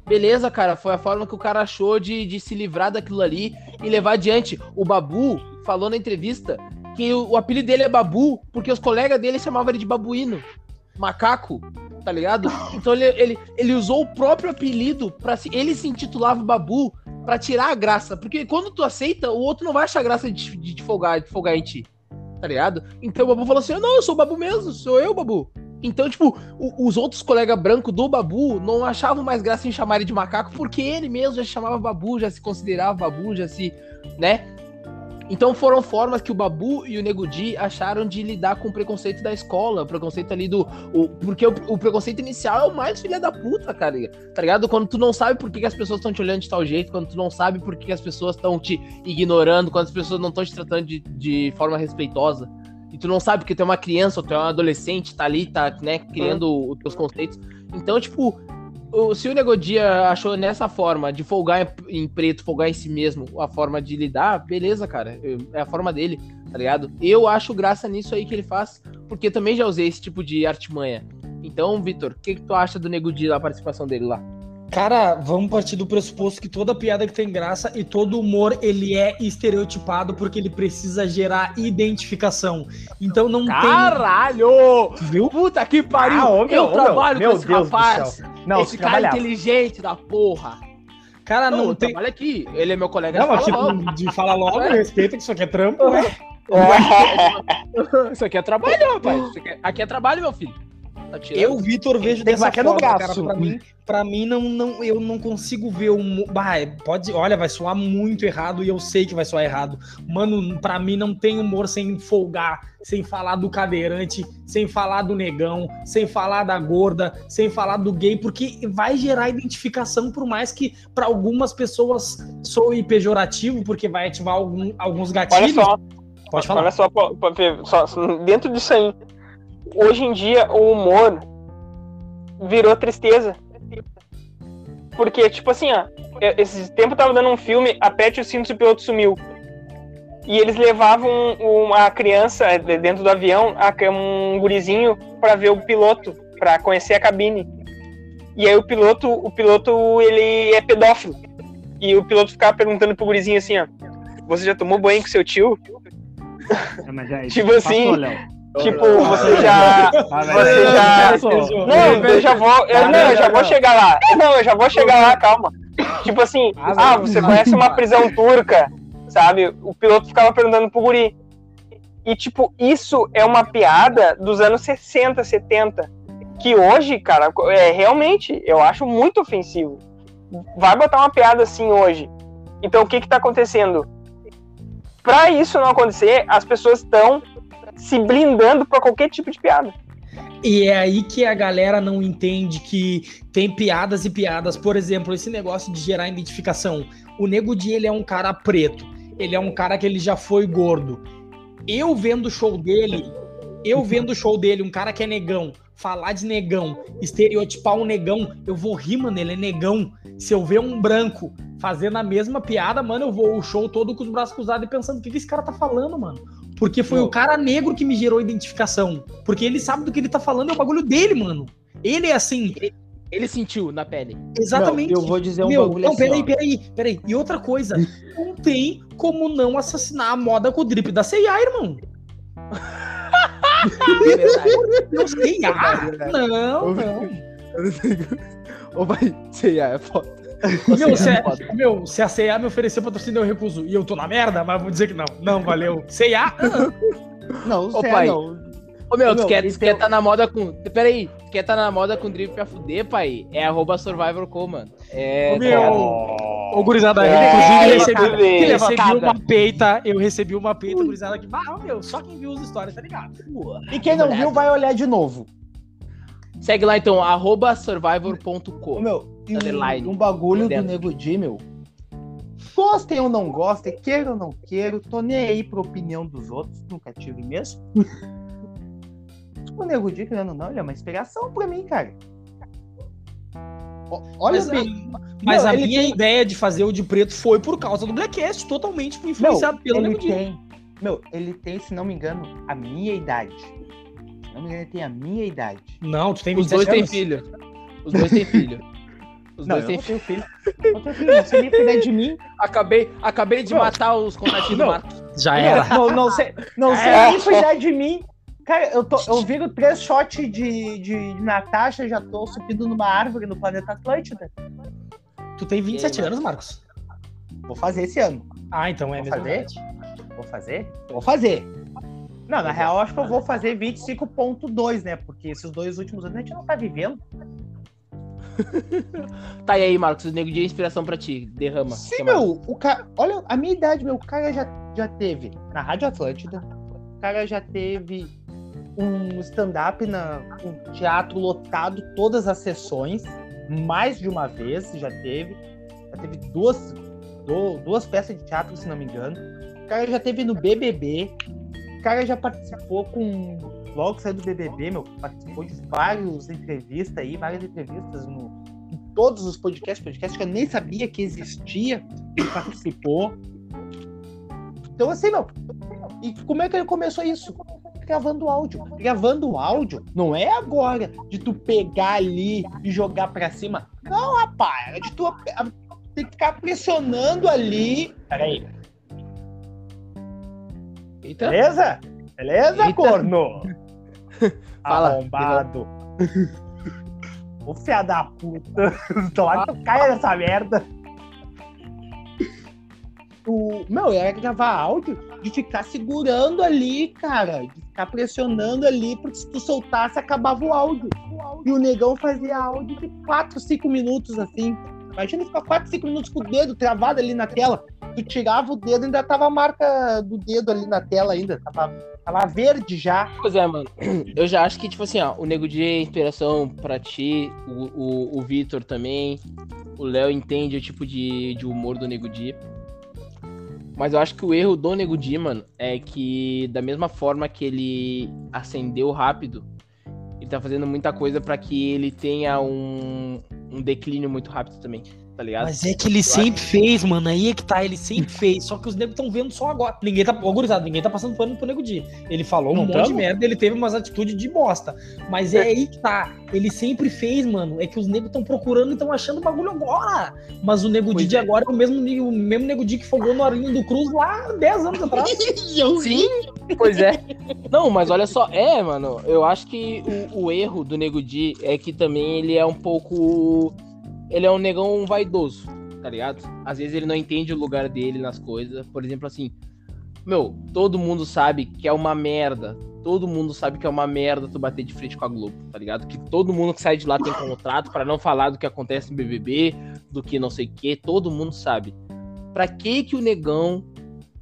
beleza, cara, foi a forma que o cara achou de, de se livrar daquilo ali e levar adiante. O Babu falou na entrevista que o, o apelido dele é Babu porque os colegas dele chamavam ele de babuíno, macaco, tá ligado? Então ele, ele, ele usou o próprio apelido para se ele se intitulava Babu pra tirar a graça, porque quando tu aceita, o outro não vai achar graça de, de, de folgar, de folgar em ti. Tá ligado? Então o Babu falou assim: "Não, eu sou o Babu mesmo, sou eu, Babu". Então, tipo, o- os outros colegas brancos do Babu não achavam mais graça em chamar ele de macaco, porque ele mesmo já se chamava Babu, já se considerava Babu, já se. né? Então foram formas que o Babu e o Nego Di acharam de lidar com o preconceito da escola, o preconceito ali do. o- porque o, o preconceito inicial é o mais filha da puta, cara. Tá ligado? Quando tu não sabe por que, que as pessoas estão te olhando de tal jeito, quando tu não sabe por que, que as pessoas estão te ignorando, quando as pessoas não estão te tratando de, de forma respeitosa. E tu não sabe que tu é uma criança, ou tu é um adolescente, tá ali, tá, né, criando os teus conceitos. Então, tipo, se o Negodia achou nessa forma de folgar em, preto, folgar em si mesmo, a forma de lidar, beleza, cara. É a forma dele, tá ligado? Eu acho graça nisso aí que ele faz, porque também já usei esse tipo de artimanha. Então, Vitor, o que, que tu acha do Negodia, a participação dele lá? Cara, vamos partir do pressuposto que toda piada que tem graça e todo humor ele é estereotipado porque ele precisa gerar identificação. Então não Caralho! tem, viu? Puta que pariu! Ah, eu trabalho meu, com esse meu Deus do rapaz! Não, esse se cara trabalhar. inteligente da porra! Cara, não, não, tem. trabalho aqui. Ele é meu colega Não, de aqui fala logo. de falar logo, respeita que isso aqui é trampo, né? [laughs] Isso aqui é trabalho, rapaz. Aqui é- Aqui é trabalho, meu filho. Tá tirando? Eu, Vitor, vejo Tem dessa vaca no forma, braço. cara. Pra mim, pra mim não, não, eu não consigo ver o. mo- Bah, é, pode, olha, vai soar muito errado e eu sei que vai soar errado. Mano, pra mim não tem humor sem folgar, sem falar do cadeirante, sem falar do negão, sem falar da gorda, sem falar do gay, porque vai gerar identificação, por mais que pra algumas pessoas soe pejorativo, porque vai ativar algum- alguns Olha gatilhos. só, Pode falar. olha só, dentro disso aí, hoje em dia o humor virou tristeza. Porque, tipo assim, ó, eu- esse tempo eu tava dando um filme, aperte o cinto se o piloto sumiu. E eles levavam uma criança de- dentro do avião, a- um gurizinho, pra ver o piloto, pra conhecer a cabine. E aí o piloto, o piloto, ele é pedófilo. E o piloto ficava perguntando pro gurizinho assim, ó, você já tomou banho com seu tio? É, mas aí, [laughs] Tipo passou, assim, Léo. Tipo, você já. Ah, Você já- Passou. Não, eu já vou. Eu, não, eu já vou chegar lá. Não, eu já vou chegar lá, calma. Tipo assim, ah, você conhece uma prisão turca, sabe? O piloto ficava perguntando pro guri. E, tipo, isso é uma piada dos anos 60, 70. Que hoje, cara, é realmente, eu acho muito ofensivo. Vai botar uma piada assim hoje. Então, o que que tá acontecendo? Pra isso não acontecer, as pessoas estão se blindando pra qualquer tipo de piada. E é aí que a galera não entende que tem piadas e piadas. Por exemplo, esse negócio de gerar identificação. O Nego Di, ele é um cara preto. Ele é um cara que ele já foi gordo. Eu vendo o show dele, eu vendo o show dele, um cara que é negão, falar de negão, estereotipar um negão, eu vou rir, mano, ele é negão. Se eu ver um branco fazendo a mesma piada, mano, eu vou o show todo com os braços cruzados e pensando, o que, que esse cara tá falando, mano? Porque foi Não. o cara negro que me gerou identificação. Porque ele sabe do que ele tá falando, é o bagulho dele, mano. Ele é assim, Ele sentiu na pele. exatamente. Não, eu vou dizer um Meu, bagulho não, assim, peraí, peraí, peraí. E outra coisa, não tem como não assassinar a moda com o drip da C&A, irmão. [laughs] É verdade. Não? Verdade, verdade. Não, Ô, [laughs] vai ser, é foda. Meu, se, é a- meu, se a C&A me oferecer patrocínio, eu recuso. E eu tô na merda, mas vou dizer que não. Não, valeu. C&A? [laughs] Não, Ô, sério, pai. não. Ô meu, Ô, tu meu, quer, tu quer é o- tá na moda com. Peraí, tu quer tá na moda com drip pra fuder, pai? É arroba SurvivorCo, mano. É. Ô, meu, tá ligado? Ô, gurizada, É, inclusive é, recebi, tá bem. recebi uma peita, eu recebi uma peita, gurizada, que, ah, meu, só quem viu as histórias, tá ligado? E quem não viu vai olhar de novo. Segue lá então, arroba Ô, survivor.com. meu, Underline. um, bagulho do. Nego Di, meu. Gostem ou não gostem, queira ou não queira, tô nem aí pra opinião dos outros, nunca tive mesmo. [laughs] o Nego Di, querendo ou não, ele é uma inspiração pra mim, cara. Olha Mas, bem, Mas Meu, a minha tem- ideia de fazer o de preto foi por causa do Blackcast, totalmente meu, influenciado pelo ele Nego Di. tem, meu, ele tem, se não me engano, a minha idade. Se não me engano, ele tem a minha idade. Não, tu tem Os 27 dois têm filho. Os dois têm filho. Os Não, dois eu têm não filho. tenho filho. Eu tenho filho, não sei nem cuidar de mim. Acabei, acabei de Não. matar os contatinhos do Não. Marcos. Já era. Não, não sei, não sei É. nem cuidar de mim. Cara, eu, tô, eu viro três shots de, de, Natasha, já tô subindo numa árvore no planeta Atlântida. Tu tem 27 E aí, anos, Marcos? Vou fazer esse ano. Ah, então é Vou mesmo. fazer? Vou fazer? Vou fazer. Não, na real, eu acho que eu vou fazer 25.2, né? Porque esses dois últimos anos a gente não tá vivendo. [laughs] Tá, e aí, Marcos, o Nego Di é inspiração pra ti. Derrama. Sim, meu, o cara. Olha, a minha idade, meu, o cara já, já teve na Rádio Atlântida, o cara já teve um stand-up na um teatro lotado, todas as sessões, mais de uma vez já teve. Já teve duas, du- duas peças de teatro, se não me engano. O cara já teve no BBB. O cara já participou com. Logo que saiu do BBB, meu, participou de várias entrevistas aí, várias entrevistas no, em todos os podcasts, podcasts que eu nem sabia que existia, ele participou. Então, assim, meu, e como é que ele começou isso? Gravando áudio. Gravando áudio não é agora de tu pegar ali e jogar pra cima. Não, rapaz, é de tu tem que ficar pressionando ali. Peraí, Eita. beleza? Beleza, Eita. corno? [laughs] Fala, Arrombado. [laughs] Ô, filha da puta. [laughs] Tomara que caia nessa merda. O, meu, era gravar áudio de ficar segurando ali, cara. De ficar pressionando ali, porque se tu soltasse, acabava o áudio. E o negão fazia áudio de 4, 5 minutos, assim. Imagina ficar 4, 5 minutos com o dedo travado ali na tela. Tu tirava o dedo, ainda tava a marca do dedo ali na tela ainda. Tava, tava verde já. Pois é, mano. [clears throat] Eu já acho que, tipo assim, ó, o Nego Di é inspiração pra ti, o, o, o Vitor também. O Léo entende o tipo de, de humor do Nego Di. Mas eu acho que o erro do Nego Di, mano, é que da mesma forma que ele acendeu rápido, ele tá fazendo muita coisa pra que ele tenha um, um declínio muito rápido também, tá ligado? Mas é que ele sempre fez, mano. Aí é que tá, ele sempre fez. Só que os negros estão vendo só agora. Ninguém tá. Ô, gurizada, ninguém tá passando pano pro Nego Di. Ele falou um Não monte de tamo? merda, ele teve umas atitudes de bosta. Mas é aí que tá. Ele sempre fez, mano. É que os negros estão procurando e estão achando o bagulho agora. Mas o Nego Di Pois de é. agora é o mesmo, nego- o mesmo Nego Di que fogou no Arlindo Cruz lá 10 anos atrás. [laughs] Sim, pois é. Não, mas olha só, é, mano, eu acho que o, o erro do Nego Di é que também ele é um pouco. Ele é um negão vaidoso, tá ligado? Às vezes ele não entende o lugar dele nas coisas. Por exemplo, assim, meu, todo mundo sabe que é uma merda. Todo mundo sabe que é uma merda tu bater de frente com a Globo, tá ligado? Que todo mundo que sai de lá tem contrato pra não falar do que acontece no BBB, do que não sei o que, todo mundo sabe. Pra que que o negão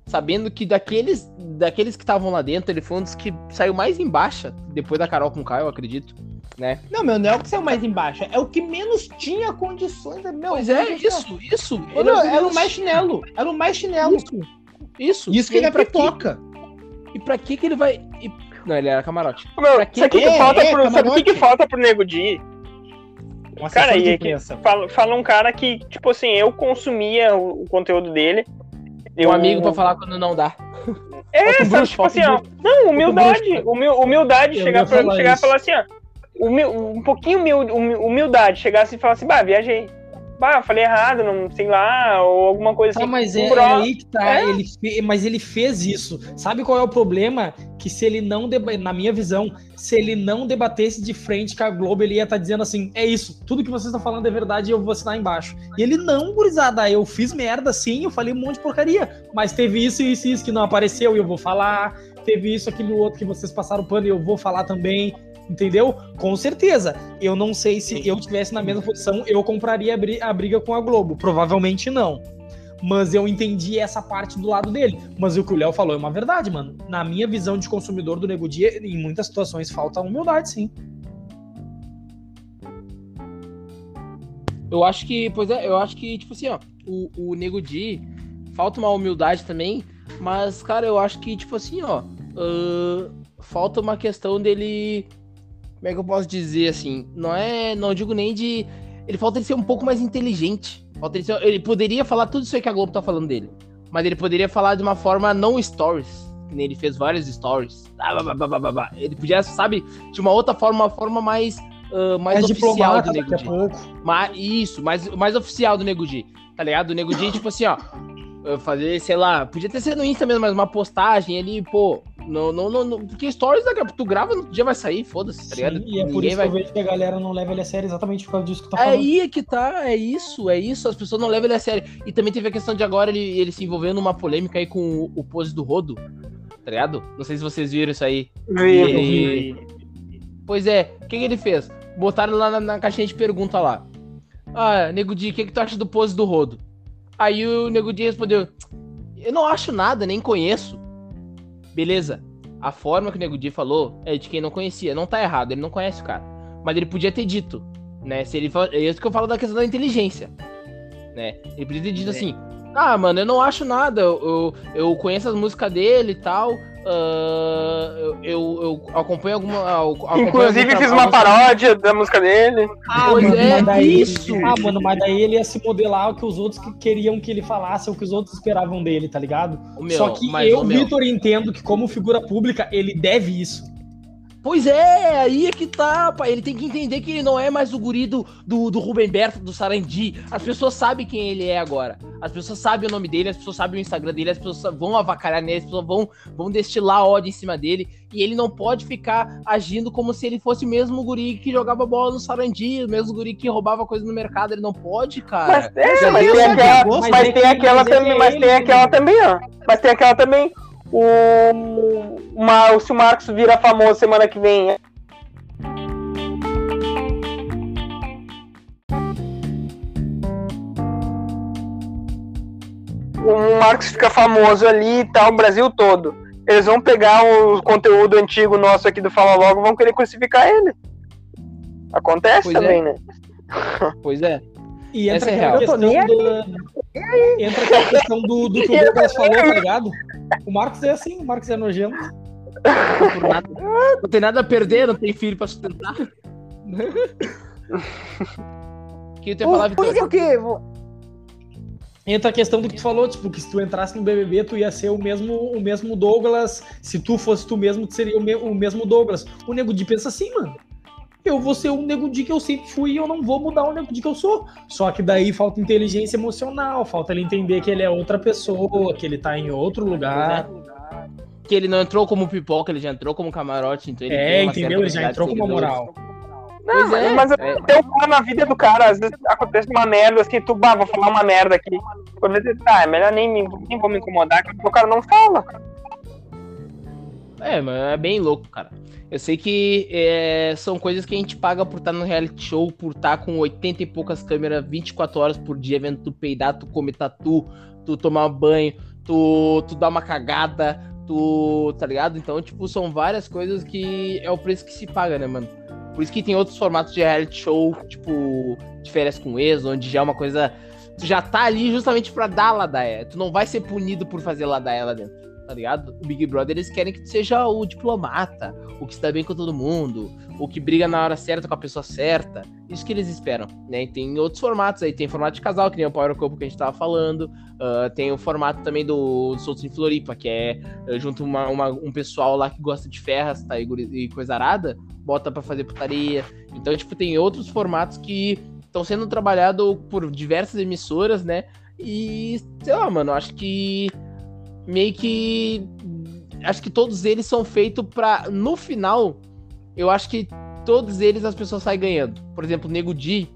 sabendo que daqueles daqueles que estavam lá dentro, ele foi um dos que saiu mais em baixa, depois da Carol com o Caio, eu acredito. Né? Não, meu, não é o que saiu mais embaixo. É o que menos tinha condições. Meu, Pois é, isso, isso. Ele meu, é era o mais chinelo. Era o mais chinelo. Isso, isso. Isso que ele aí, é pipoca. E pra que que ele vai... e- Não, ele era camarote. Meu, Pra que sabe o que, que- que falta é, pro, sabe o que, que falta pro Nego Di? Um Cara, e é que fala, fala um cara que, tipo assim, eu consumia o, o conteúdo dele. Eu, Um amigo pra falar quando não dá. É, um sabe, bruxo, tipo assim, ó. Não, humildade. humildade, Eu chegar, pra, falar chegar e falar assim, ó. Humil, um pouquinho humil- humi- humildade. Chegar assim e falar assim, bah, viajei. Bah, falei errado, não sei lá, ou alguma coisa Tá, assim. mas é, é aí que tá. É. Ele fe- mas ele fez isso. Sabe qual é o problema? Que se ele não, deba- na minha visão, se ele não debatesse de frente com a Globo, ele ia estar dizendo assim: é isso, tudo que vocês estão falando é verdade e eu vou assinar embaixo. E ele não, gurizada, eu fiz merda sim, eu falei um monte de porcaria. Mas teve isso, isso e isso que não apareceu e eu vou falar. Teve isso, aquilo outro que vocês passaram pano e eu vou falar também. Entendeu? Com certeza. Eu não sei se eu tivesse na mesma posição, eu compraria a bri- a briga com a Globo. Provavelmente não. Mas eu entendi essa parte do lado dele. Mas o que o Léo falou é uma verdade, mano. Na minha visão de consumidor do Nego Dia, em muitas situações falta humildade, sim. Eu acho que, pois é, eu acho que, tipo assim, ó, o, o Nego Di falta uma humildade também, mas, cara, eu acho que, tipo assim, ó, ahn, falta uma questão dele. Como é que eu posso dizer assim? Não é. Não digo nem de. Ele falta ele ser um pouco mais inteligente. Falta ele, ser- ele poderia falar tudo isso aí que a Globo tá falando dele. Mas ele poderia falar de uma forma não stories. que nem Ele fez vários stories. Ele podia, sabe, de uma outra forma, uma forma mais. ah, mais Mais oficial do Nego Di. Ma- isso, mais, mais oficial do Nego Di, tá ligado? O Nego Di, tipo assim, ó. Fazer, sei lá, podia ter sido no Insta mesmo, mas uma postagem ali, pô. Não, não, não, não- porque stories daqui a pouco tu grava, no outro dia vai sair, foda-se, tá ligado? Sim, e é por Ninguém isso vai... que eu vejo que a galera não leva ele a sério exatamente por causa disso que tá É falando. aí que tá, é isso, é isso. As pessoas não levam ele a sério. E também teve a questão de agora ele, ele se envolvendo numa polêmica aí com o, o pose do Rodo, tá ligado? Não sei se vocês viram isso aí. Vivo. E- Pois é, o que, que ele fez? Botaram lá na, na caixinha de pergunta lá. Ah, Nego Di, o que, que tu acha do pose do Rodo? Aí o Nego Di respondeu: Eu não acho nada, nem conheço. Beleza. A forma que o Nego Di falou é de quem não conhecia. Não tá errado, ele não conhece o cara. Mas ele podia ter dito, né? Se ele É isso que eu falo da questão da inteligência. Né? Ele podia ter dito assim: Ah, mano, eu não acho nada. Eu, eu, eu conheço as músicas dele e tal. Ah, eu, eu, acompanho alguma. eu acompanho Inclusive, algum fiz uma paródia da música dele. Ah, Pois mano, é, mas daí, isso. Ah, mano, mas daí ele ia se modelar o que os outros que queriam que ele falasse, o que os outros esperavam dele, tá ligado? Meu, Só que eu, Vitor, entendo que como figura pública, ele deve isso. Pois é, aí é que tá, pai. Ele tem que entender que ele não é mais o guri do, do, do Rubem Berto, do Sarandi. As pessoas sabem quem ele é agora. As pessoas sabem o nome dele, as pessoas sabem o Instagram dele, as pessoas vão avacalhar nele, as pessoas vão, vão destilar ódio em cima dele. E ele não pode ficar agindo como se ele fosse o mesmo guri que jogava bola no Sarandi, o mesmo guri que roubava coisa no mercado. Ele não pode, cara. Mas, é, tem aquela, mas mas tem também, mas tem aquela também, ó. Mas tem aquela também. O, uma, se o Marcos vira famoso semana que vem, o Marcos fica famoso ali e tal, o Brasil todo. Eles vão pegar o conteúdo antigo nosso aqui do Fala Logo e vão querer crucificar ele. Acontece Pois é. também, né? Pois é. E Essa é real. Eu tô do... Entra aquela questão do, do que o Douglas falou, tá ligado? O Marcos é assim, o Marcos é nojento. Não, por nada. Não tem nada a perder, não tem filho pra sustentar. [laughs] que tu ia falar, Pois Vitor? é o quê? Entra a questão do que tu falou, tipo, que se tu entrasse no BBB, tu ia ser o mesmo, o mesmo Douglas. Se tu fosse tu mesmo, tu seria o, me- o mesmo Douglas. O Nego Di pensa assim, mano. Eu vou ser o Nego Di que eu sempre fui e eu não vou mudar o Nego Di que eu sou. Só que daí falta inteligência emocional, falta ele entender que ele é outra pessoa, que ele tá em outro lugar. Que ele não entrou como pipoca, ele já entrou como camarote, então ele É, tem entendeu? Ele já entrou de com uma moral. Pois Não, é, mas é. até o cara na vida do cara, às vezes acontece uma merda assim, tu, bah, vou falar uma merda aqui. Quando vezes, tá, é melhor nem, me- nem vou me incomodar, porque o cara não fala. É, mas é bem louco, cara. Eu sei que é, são coisas que a gente paga por estar no reality show, por estar com 80 e poucas câmeras 24 horas por dia, vendo tu peidar, tu comer tatu, tu tomar banho, tu, tu dar uma cagada, Tu, tá ligado? Então, tipo, são várias coisas que é o preço que se paga, né, mano? Por isso que tem outros formatos de reality show, tipo, de férias com ex, onde já é uma coisa. Tu já tá ali justamente pra dar ladaia. Tu não vai ser punido por fazer ladaia lá dentro, tá ligado? O Big Brother, eles querem que seja o diplomata, o que está bem com todo mundo, o que briga na hora certa com a pessoa certa. Isso que eles esperam, né? E tem outros formatos aí, tem formato de casal, que nem o Power Couple que a gente tava falando. Uh, tem o formato também do, do Soltos em Floripa, que é uh, junto uma, uma, um pessoal lá que gosta de ferras, tá? E, e coisa arada, bota para fazer putaria. Então, tipo, tem outros formatos que estão sendo trabalhados por diversas emissoras, né? E, sei lá, mano, acho que meio que. Acho que todos eles são feitos pra. No final, eu acho que todos eles as pessoas saem ganhando. Por exemplo, o Nego Di,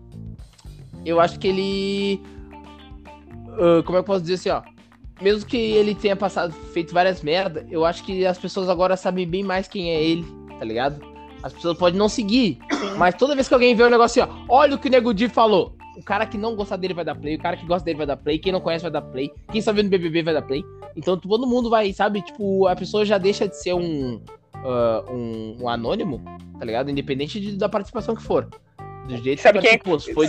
eu acho que ele. Uh, como é que eu posso dizer assim, ó? Mesmo que ele tenha passado, feito várias merdas, eu acho que as pessoas agora sabem bem mais quem é ele, tá ligado? As pessoas podem não seguir, mas toda vez que alguém vê um negócio assim, ó, olha o que o Nego Di falou. O cara que não gostar dele vai dar play, o cara que gosta dele vai dar play, quem não conhece vai dar play, quem está vendo BBB vai dar play. Então todo mundo vai, sabe? Tipo, a pessoa já deixa de ser um, uh, um, um, anônimo, tá ligado? Independente de, da participação que for. Do jeito sabe que, quem é, foi...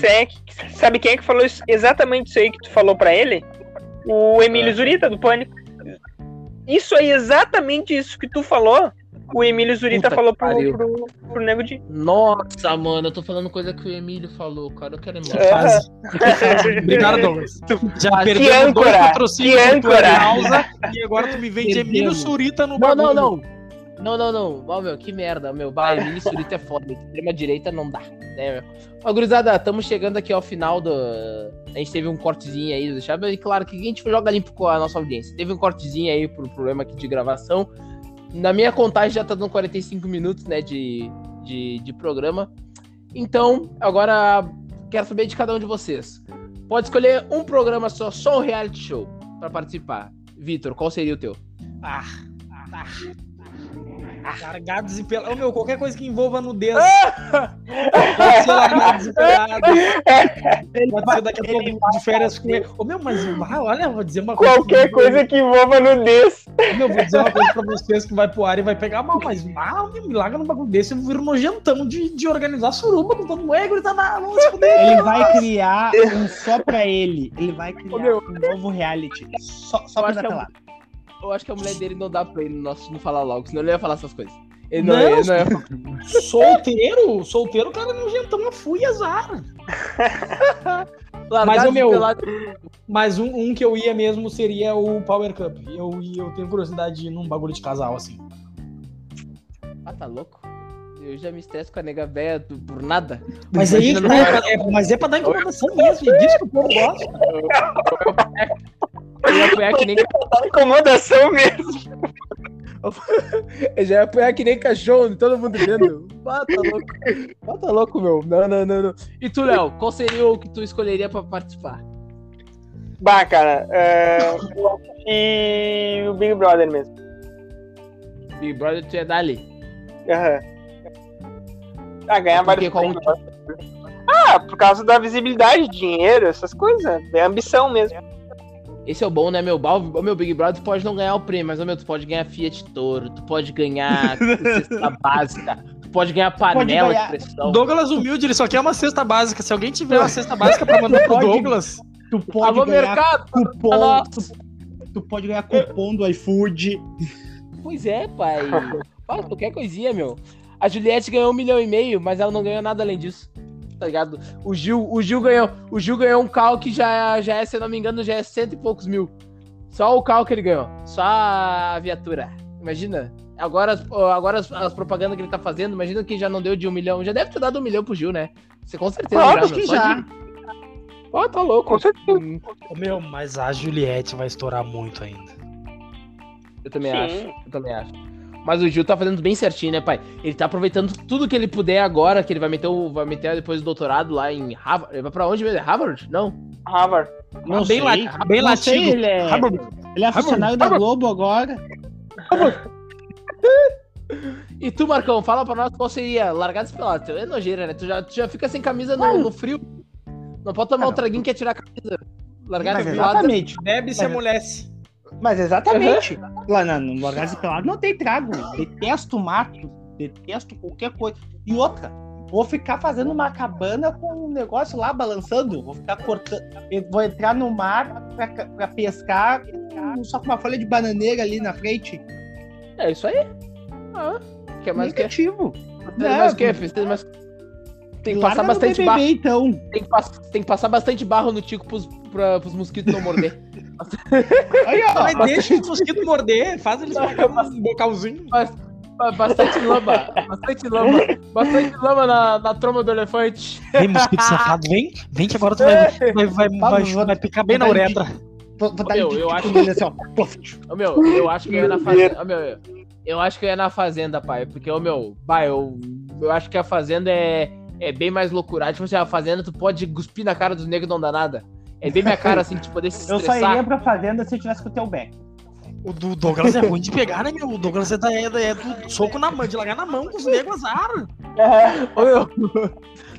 sabe quem é que falou isso, exatamente isso aí que tu falou pra ele? O Emílio é. Zurita, do Pânico. Isso aí, exatamente isso que tu falou, o Emílio Zurita Puta falou pro, pro, pro, Nego de. Nossa, mano, eu tô falando coisa que o Emílio falou, cara. Eu quero ir é. [laughs] Obrigado, Douglas. Já perdeu dois patrocínios e agora tu me vende Emílio Zurita no Não, não, não. Não, não, não. Ó, meu, que merda, meu. Bah, Emílio Surita é foda. Extrema direita não dá, né, meu? Ó, gurizada, estamos chegando aqui ao final do. A gente teve um cortezinho aí, deixar bem claro que a gente joga limpo com a nossa audiência. Teve um cortezinho aí por problema aqui de gravação. Na minha contagem já tá dando 45 minutos, né, de, de, de programa. Então, agora quero saber de cada um de vocês. Pode escolher um programa só, só um reality show, para participar. Vitor, qual seria o teu? Ah, ah, Largados e pelados. Ô, meu, qualquer coisa que envolva nudez. [laughs] pode ser largados e pelados. Pode ser daqui a pouco de férias com ele. Ô, meu, mas olha, vou dizer uma coisa. Qualquer coisa que envolva nudez. Meu, vou dizer uma coisa pra vocês que vai pro ar e vai pegar mal, mas mal, me larga num bagulho desse, eu viro nojentão de, de organizar suruba com todo mundo. Ele tá na. Ele vai criar um só pra ele. Ele vai criar um novo reality. Só, só pra dar lá eu acho que a mulher dele não dá pra ele no nosso não falar logo, senão ele ia falar essas coisas. Ele não, não, ele não ia... [laughs] Solteiro? Solteiro, cara, não jantão, eu fui azar. mas o meu. Mas um, um, que eu ia mesmo seria o Power Cup. Eu, eu tenho curiosidade de ir num bagulho de casal assim. Ah, tá louco? Eu já me estresso com a nega véia por nada. Mas aí, é, é, mas é pra dar incomodação mesmo, disso que o povo gosta. Eu ia apoiar que nem. Incomodação mesmo. Eu [laughs] já ia apoiar que nem cachorro, todo mundo vendo. Ah, tá louco. Ah, tá louco, meu. Não, não, não, não. E tu, Léo, qual seria o que tu escolheria pra participar? Bah, cara, é... e o Big Brother mesmo. Big Brother tu ia dar ali. Aham. Uhum. Ah, ganhar vários qual... Ah, por causa da visibilidade, dinheiro, essas coisas. É ambição mesmo. Esse é o bom, né, meu? O meu Big Brother, tu pode não ganhar o prêmio, mas, meu, tu pode ganhar Fiat Toro, tu pode ganhar [laughs] cesta básica, tu pode ganhar panela pode ganhar... de pressão. Douglas Humilde, ele só quer uma cesta básica. Se alguém tiver uma cesta básica pra mandar pro [laughs] Douglas... Tu pode Alô, ganhar mercado, cupom, tu, tu, pode ganhar cupom do iFood. Pois é, pai. Fala qualquer coisinha, meu. A Juliette ganhou um milhão e meio, mas ela não ganhou nada além disso tá ligado? O Gil, o Gil ganhou, o Gil ganhou um carro que já, já é, se eu não me engano, já é cento e poucos mil. Só o carro que ele ganhou, só a viatura. Imagina. Agora, agora as, as, propagandas que ele tá fazendo, imagina que já não deu de um milhão. Já deve ter dado um milhão pro Gil, né? Você com certeza claro já, que já. De... Oh, tá louco. Com certeza. Hum. Meu, mas a Juliette vai estourar muito ainda. Eu também Sim. acho. Eu também acho. Mas o Gil tá fazendo bem certinho, né, pai? Ele tá aproveitando tudo que ele puder agora, que ele vai meter, o, vai meter depois o doutorado lá em Harvard. Ele vai pra onde mesmo? É Harvard? Não. Harvard. Não, bem, la bem não latino. Sei, ele é, Harvard. Ele é funcionário Harvard. da Globo agora. [laughs] E tu, Marcão, fala pra nós qual seria largado pelado. É nojeira, né? Tu já, tu já fica sem camisa no, no frio. Não pode tomar um traguinho que é tirar a camisa. Largado pelado. Exatamente. Bebe e se amolece. Mas exatamente. Lá na, no Orgasmo Pelado não tem trago. Detesto mato, detesto qualquer coisa. E outra, vou ficar fazendo uma cabana com um negócio lá balançando. Vou ficar cortando. Vou entrar no mar pra, pra pescar com- só com uma folha de bananeira ali na frente. É isso aí. Ah, quer mais o que? Negativo. Precisa mais o que? Mais... Tem que passar bastante BBB, barro. então. Tem que, pass- tem que passar bastante barro no tico pros, pra, pros mosquitos não morder. [laughs] Aí, ó. Mas deixa os [laughs] mosquitos morder, faz eles pegar um bocalzinho. Ba- Bastante lama. Bastante lama. Bastante lama na, na tromba do elefante. Vem, mosquito safado, vem. Vem que agora tu vai, vai, vai, vai, Vamos, vai picar bem na uretra. Vou, vou dar Meu, eu tic-tic acho- nele assim, ó. [laughs] Meu, eu acho que eu ia na fazenda. Meu, eu acho que eu ia na fazenda, pai. Porque, ô, meu, pai, eu, eu acho que a fazenda é, é bem mais loucurada. Tipo assim, a fazenda tu pode cuspir na cara dos negros e não dá nada. É bem minha cara, assim, de poder se Eu só estressar. iria pra fazenda se eu tivesse com o teu back. O do Douglas é ruim de pegar, né, meu? O Douglas é, da, é, da- é do soco na mão, de largar na mão com os negros azar. Ô, meu,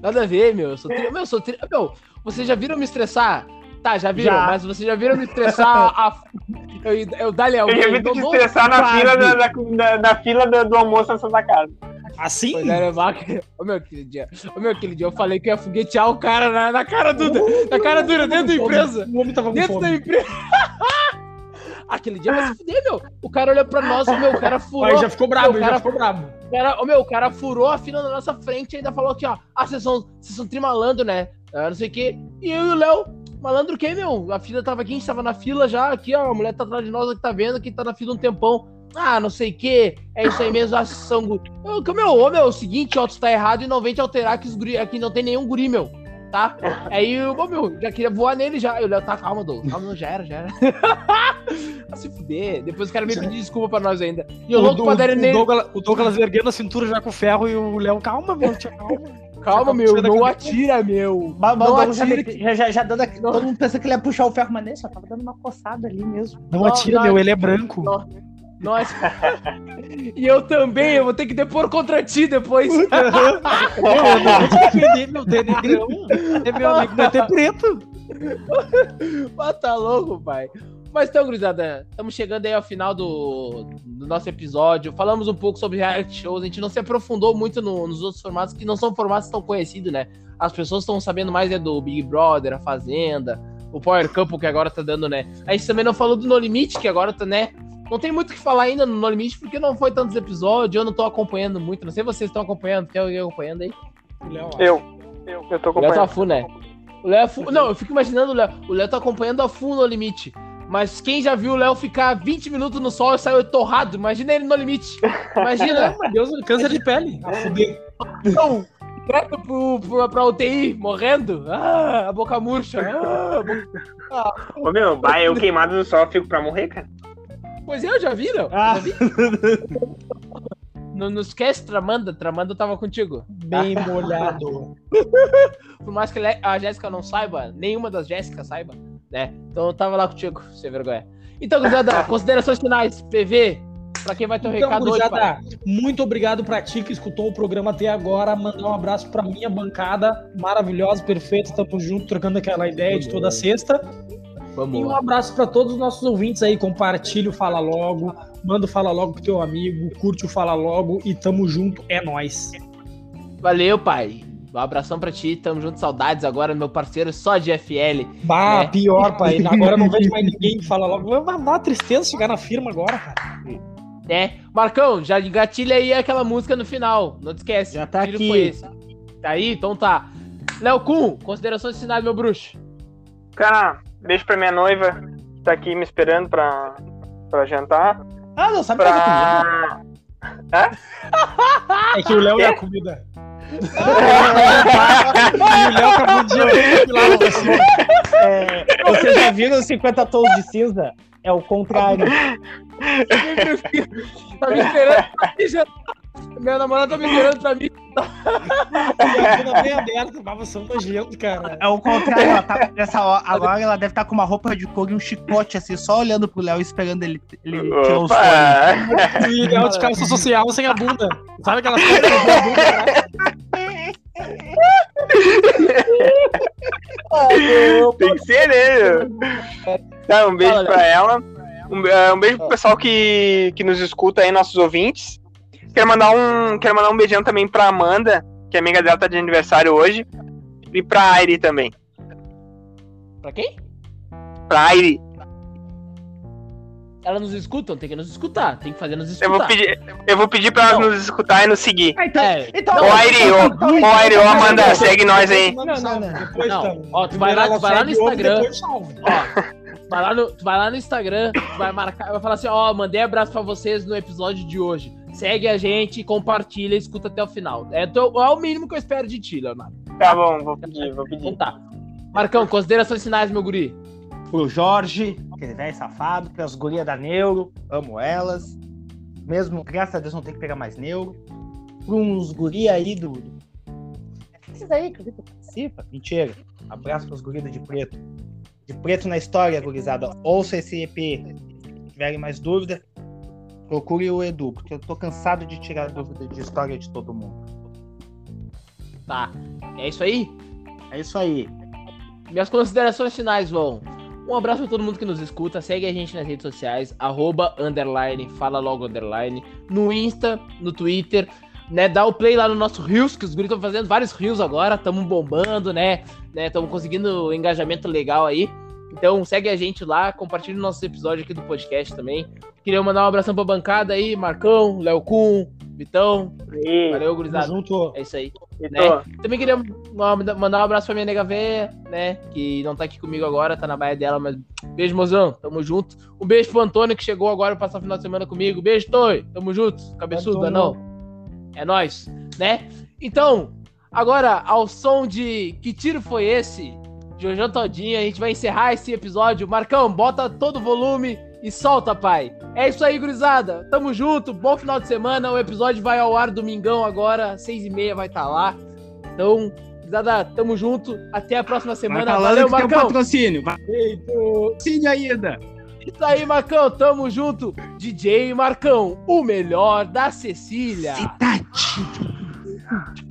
nada a ver, meu. Eu sou tri... Meu, eu sou tri... Meu, vocês já viram me estressar? Tá, já viram, Já. mas vocês já viram me estressar a... Eu, eu dali Eu já vi te estressar na fila, da, da, da- da fila do, do almoço na Santa Casa. Assim? Pois. Ô meu, aquele dia. Ô meu, aquele dia eu falei que ia foguetear o cara na, na cara dura. Na cara dura, dentro da empresa. O homem tava com Dentro da fome. empresa. [laughs] Aquele dia vai se fuder, meu. O cara olhou pra nós, meu, o cara [laughs] furou. Aí já ficou brabo, o ele cara, já ficou brabo. cara, ô, meu, o cara furou a fila na nossa frente e ainda falou aqui, ó. Ah, vocês são, vocês são trimalando, né? Ah, não sei o quê. E eu e o Léo, malandro quê, meu? A fila tava aqui, a gente tava na fila já, aqui, ó. A mulher tá atrás de nós que tá vendo, que tá na fila um tempão. Ah, não sei o quê. É isso aí mesmo, ação. gu- Eu, que, meu, ô, meu, é o seguinte, ó, tu tá errado e não vem te alterar que os guri, aqui não tem nenhum guri, meu. Tá? Aí, eu, ô, meu, já queria voar nele já. Eu, Léo, tá, calma, Douglas. Calma, não, já era, já era. [laughs] Vai se fuder. Depois o cara me pediu desculpa pra nós ainda. E eu O, louco o, pra dar o, nele. Douglas, o Douglas erguendo a cintura já com o ferro e o Léo, calma, meu, tia, calma. Calma, meu, não atira, meu. Mas, mas Não atira já, já, já dando aqui, todo mundo pensa que ele ia puxar o ferro, mas nem só tava dando uma coçada ali mesmo. Não, Não, atira, não, meu, ele é branco. não. Nós. e eu também, eu vou ter que depor contra ti depois. Meu, [laughs] eu não vou te defender, meu, tu é negrão. É meu amigo, vai ter preto. Ah, tá louco, pai. Mas então, gurizada, estamos chegando aí ao final do, do nosso episódio. Falamos um pouco sobre reality shows. A gente não se aprofundou muito no- nos outros formatos, que não são formatos tão conhecidos, né? As pessoas estão sabendo mais é do Big Brother, a Fazenda, o Power Couple que agora tá dando, né? A gente também não falou do No Limite, que agora tá, né? Não tem muito o que falar ainda no No Limite, porque não foi tantos episódios, eu não tô acompanhando muito. Não sei se vocês estão acompanhando, tem alguém acompanhando aí? Léo, Eu. Eu, eu tô O Léo tá acompanhando. full, né? O Léo é full... Não, eu fico imaginando o Léo. O Léo tá acompanhando a full no limite. Mas quem já viu o Léo ficar 20 minutos no sol e saiu torrado? Imagina ele no limite. Imagina. [laughs] meu Deus, câncer de pele. A fuder. Não, direto pro, pro, pra UTI, morrendo. Ah, a boca murcha. Ah, a boca- Ô meu, bah, eu queimado no sol, fico pra morrer, cara. Pois é, eu já vi, Léo. Ah. Já vi. Não, não esquece, Tramanda. Tramanda tava contigo. Bem [laughs] molhado. Por mais que a Jéssica não saiba, nenhuma das Jéssicas saiba, né? Então eu tava lá contigo, sem vergonha. Então, gurizada, [laughs] considerações finais, PV, pra quem vai ter um Então, recado hoje, gurizada, muito obrigado pra ti que escutou o programa até agora. Mandar um abraço pra minha bancada maravilhosa, perfeita. Tamo junto, trocando aquela ideia de toda sexta. Vamos E um lá. abraço pra todos os nossos ouvintes aí. Compartilha o Fala Logo. Manda o Fala Logo pro teu amigo. Curte o Fala Logo. E tamo junto. É nóis. Valeu, pai. Um abração pra ti, tamo junto, saudades agora, meu parceiro só de FL. Bah, É. pior, pai. [laughs] Agora não vejo mais ninguém que fala logo. Vai dar uma tristeza chegar na firma agora, cara. né? Marcão, já engatilha aí aquela música no final. Não te esquece. Já tá aqui. Tá aí? Então tá. Léo Kun, considerações finais, meu bruxo. Cara, beijo pra minha noiva, que tá aqui me esperando pra, pra jantar. Ah, não sabe fazer comida. Pra. [laughs] É que o Léo é a comida. [laughs] e o Léo acabou de lá pra [laughs] você. É, vocês já viram 50 tons de cinza? É o contrário. tá me esperando pra mim já. Meu namorado tá me esperando pra mim. Bunda bem aberta. Mas você é um nojento, cara. É o contrário. Ela tá, nessa hora, agora ela deve estar com uma roupa de couro e um chicote, assim, só olhando pro Léo e esperando ele, ele tirar os. [laughs] Opa! E Léo de calça social sem a bunda. Sabe aquelas coisas que tem a bunda atrás? Tem que ser, né? Tá, um beijo Fala, pra ela. Um, é, um beijo pro pessoal que, que nos escuta aí, nossos ouvintes. Quero mandar um, quero mandar um beijão também pra Amanda, que a amiga dela tá de aniversário hoje. E pra Aire também. Pra quem? Pra Aire. Elas nos escutam? Tem que nos escutar. Tem que fazer nos Eu escutar. vou pedir, eu vou pedir pra elas Não. nos escutar e nos seguir. Ah, então, É, então, Ô, Aire, ô, ô, Aire, ô, Amanda, segue nós aí. Não, não, não. Depois Não, então. ó, tu vai lá- tu vai lá no Instagram. Ó, vai lá, no, tu vai lá no Instagram, tu vai marcar, vai falar assim, ó, mandei abraço pra vocês no episódio de hoje. Segue a gente, compartilha e escuta até o final. É, teu- é o mínimo que eu espero de ti, Leonardo. Tá bom, vou pedir, vou Então pedir. tá. Marcão, considerações finais, meu guri. pro Jorge, aquele velho safado, pras gurias da Neuro, amo elas. Mesmo, graças a Deus, não tem que pegar mais Neuro. Pra uns guri aí do. Esses aí que o Vitor participa. Mentira. Abraço pros gurias de preto. De preto na história, gurizada. Ouça esse EP. Se tiverem mais dúvida, procure o Edu, porque eu tô cansado de tirar dúvida de história de todo mundo. Tá. É isso aí? É isso aí. Minhas considerações finais vão. Um abraço pra todo mundo que nos escuta. Segue a gente nas redes sociais, arroba, underline, fala logo underline, no Insta, no Twitter, né? Dá o play lá no nosso Reels, que os guris estão fazendo vários Reels agora, estamos bombando, né? Estamos conseguindo um engajamento legal aí. Então segue a gente lá, compartilha o nosso episódio aqui do podcast também. Queria mandar um abração pra bancada aí, Marcão, Léo Kun, Vitão. Aí, Valeu, Tamo gurizada. junto. É isso aí. Vitor. Também queria ma- mandar um abraço pra minha nega véia, né? Que não tá aqui comigo agora, tá na baia dela, mas beijo, mozão. Tamo junto. Um beijo pro Antônio que chegou agora pra passar o final de semana comigo. Beijo, Toi. Tamo junto. Cabeçudo, Antônio. não. É nóis, né? Então, agora, ao som de Que Tiro Foi Esse? Jojo Todinho, a gente vai encerrar esse episódio. Marcão, bota todo o volume e solta, pai. É isso aí, gurizada. Tamo junto. Bom final de semana. O episódio vai ao ar domingão agora, seis e meia vai estar lá. Então, gurizada, tamo junto. Até a próxima Vai semana. falando Valeu, que tem um Marcão. patrocínio. Patrocínio ainda. Isso aí, Marcão. Tamo junto. DJ Marcão, o melhor da Cecília. Cidade.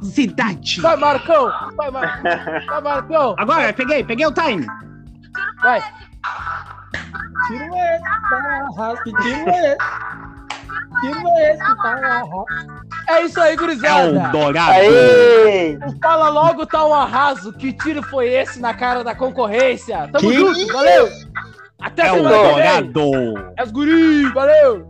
Cidade. Vai, Marcão. Vai, Mar... vai Marcão. Agora, peguei, peguei o time. Vai. Tiro esse, tá arrasto. Tiro esse. Tiro esse, tá arrasto. É isso aí, gurizada. Dourado. Aí! O Fala Logo tá um arraso. Que tiro foi esse na cara da concorrência? Tamo Que junto, valeu. Até É o que vem. Dourado. É os guri, valeu.